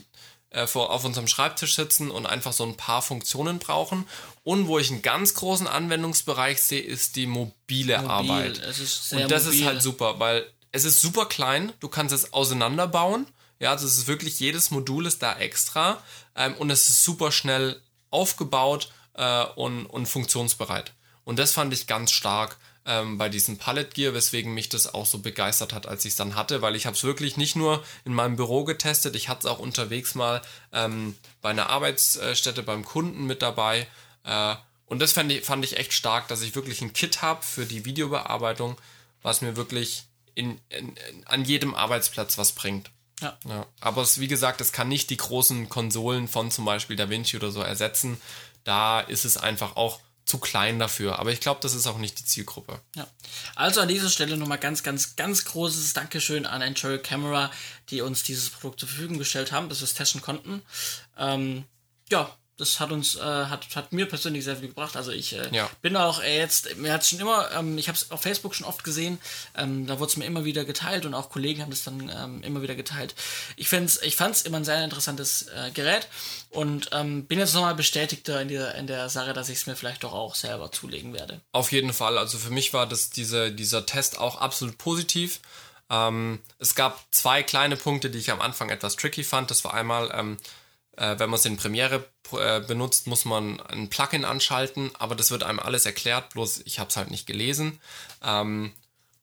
äh, vor, auf unserem Schreibtisch sitzen und einfach so ein paar Funktionen brauchen. Und wo ich einen ganz großen Anwendungsbereich sehe, ist die mobile Mobil. Arbeit. und das mobil. ist halt super, weil es ist super klein, du kannst es auseinanderbauen. Ja, also es ist wirklich, jedes Modul ist da extra ähm, und es ist super schnell aufgebaut äh, und, und funktionsbereit. Und das fand ich ganz stark ähm, bei diesem Palette Gear, weswegen mich das auch so begeistert hat, als ich es dann hatte, weil ich habe es wirklich nicht nur in meinem Büro getestet, ich hatte es auch unterwegs mal ähm, bei einer Arbeitsstätte beim Kunden mit dabei. Äh, und das fand ich, fand ich echt stark, dass ich wirklich ein Kit habe für die Videobearbeitung, was mir wirklich in, in, in, an jedem Arbeitsplatz was bringt. Ja. ja. Aber es, wie gesagt, es kann nicht die großen Konsolen von zum Beispiel DaVinci oder so ersetzen. Da ist es einfach auch zu klein dafür. Aber ich glaube, das ist auch nicht die Zielgruppe. Ja. Also an dieser Stelle nochmal ganz, ganz, ganz großes Dankeschön an Enjoy Camera, die uns dieses Produkt zur Verfügung gestellt haben, dass wir es testen konnten. Ähm, ja, das hat uns, äh, hat, hat mir persönlich sehr viel gebracht. Also ich äh, ja. bin auch äh, jetzt, mir hat schon immer, ähm, ich habe es auf Facebook schon oft gesehen, ähm, da wurde es mir immer wieder geteilt und auch Kollegen haben das dann ähm, immer wieder geteilt. Ich, ich fand es immer ein sehr interessantes äh, Gerät und ähm, bin jetzt nochmal bestätigter in der, in der Sache, dass ich es mir vielleicht doch auch selber zulegen werde. Auf jeden Fall. Also für mich war das diese, dieser Test auch absolut positiv. Ähm, es gab zwei kleine Punkte, die ich am Anfang etwas tricky fand. Das war einmal, ähm, Äh, wenn man es in Premiere äh, benutzt, muss man ein Plugin anschalten, aber das wird einem alles erklärt, bloß ich habe es halt nicht gelesen. Ähm,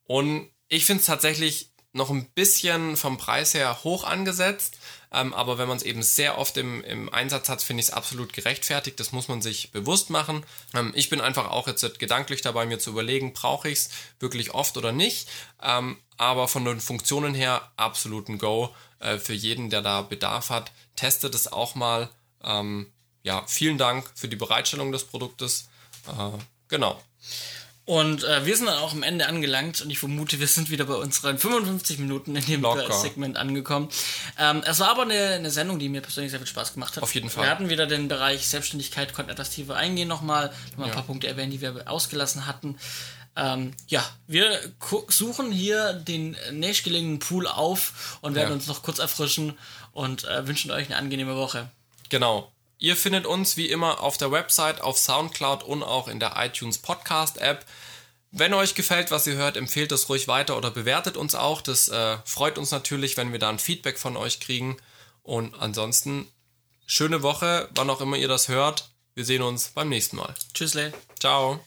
und ich finde es tatsächlich noch ein bisschen vom Preis her hoch angesetzt, ähm, aber wenn man es eben sehr oft im, im Einsatz hat, finde ich es absolut gerechtfertigt. Das muss man sich bewusst machen. Ähm, ich bin einfach auch jetzt gedanklich dabei, mir zu überlegen, brauche ich es wirklich oft oder nicht. Ähm, aber von den Funktionen her absolut ein Go äh, für jeden, der da Bedarf hat. Testet es auch mal. Ähm, ja, vielen Dank für die Bereitstellung des Produktes. Äh, genau. Und äh, wir sind dann auch am Ende angelangt und ich vermute, wir sind wieder bei unseren 55 Minuten in dem Locker. Segment angekommen. Ähm, es war aber eine, eine Sendung, die mir persönlich sehr viel Spaß gemacht hat. Auf jeden Fall. Wir hatten wieder den Bereich Selbstständigkeit, konnten etwas tiefer eingehen nochmal, nochmal ein ja. paar Punkte erwähnen, die wir ausgelassen hatten. Ähm, ja, wir suchen hier den nächstgelegenen Pool auf und werden ja. uns noch kurz erfrischen und äh, wünschen euch eine angenehme Woche. Genau. Ihr findet uns wie immer auf der Website, auf Soundcloud und auch in der iTunes Podcast App. Wenn euch gefällt, was ihr hört, empfehlt es ruhig weiter oder bewertet uns auch. Das äh, freut uns natürlich, wenn wir da ein Feedback von euch kriegen. Und ansonsten, schöne Woche, wann auch immer ihr das hört. Wir sehen uns beim nächsten Mal. Tschüssle. Ciao.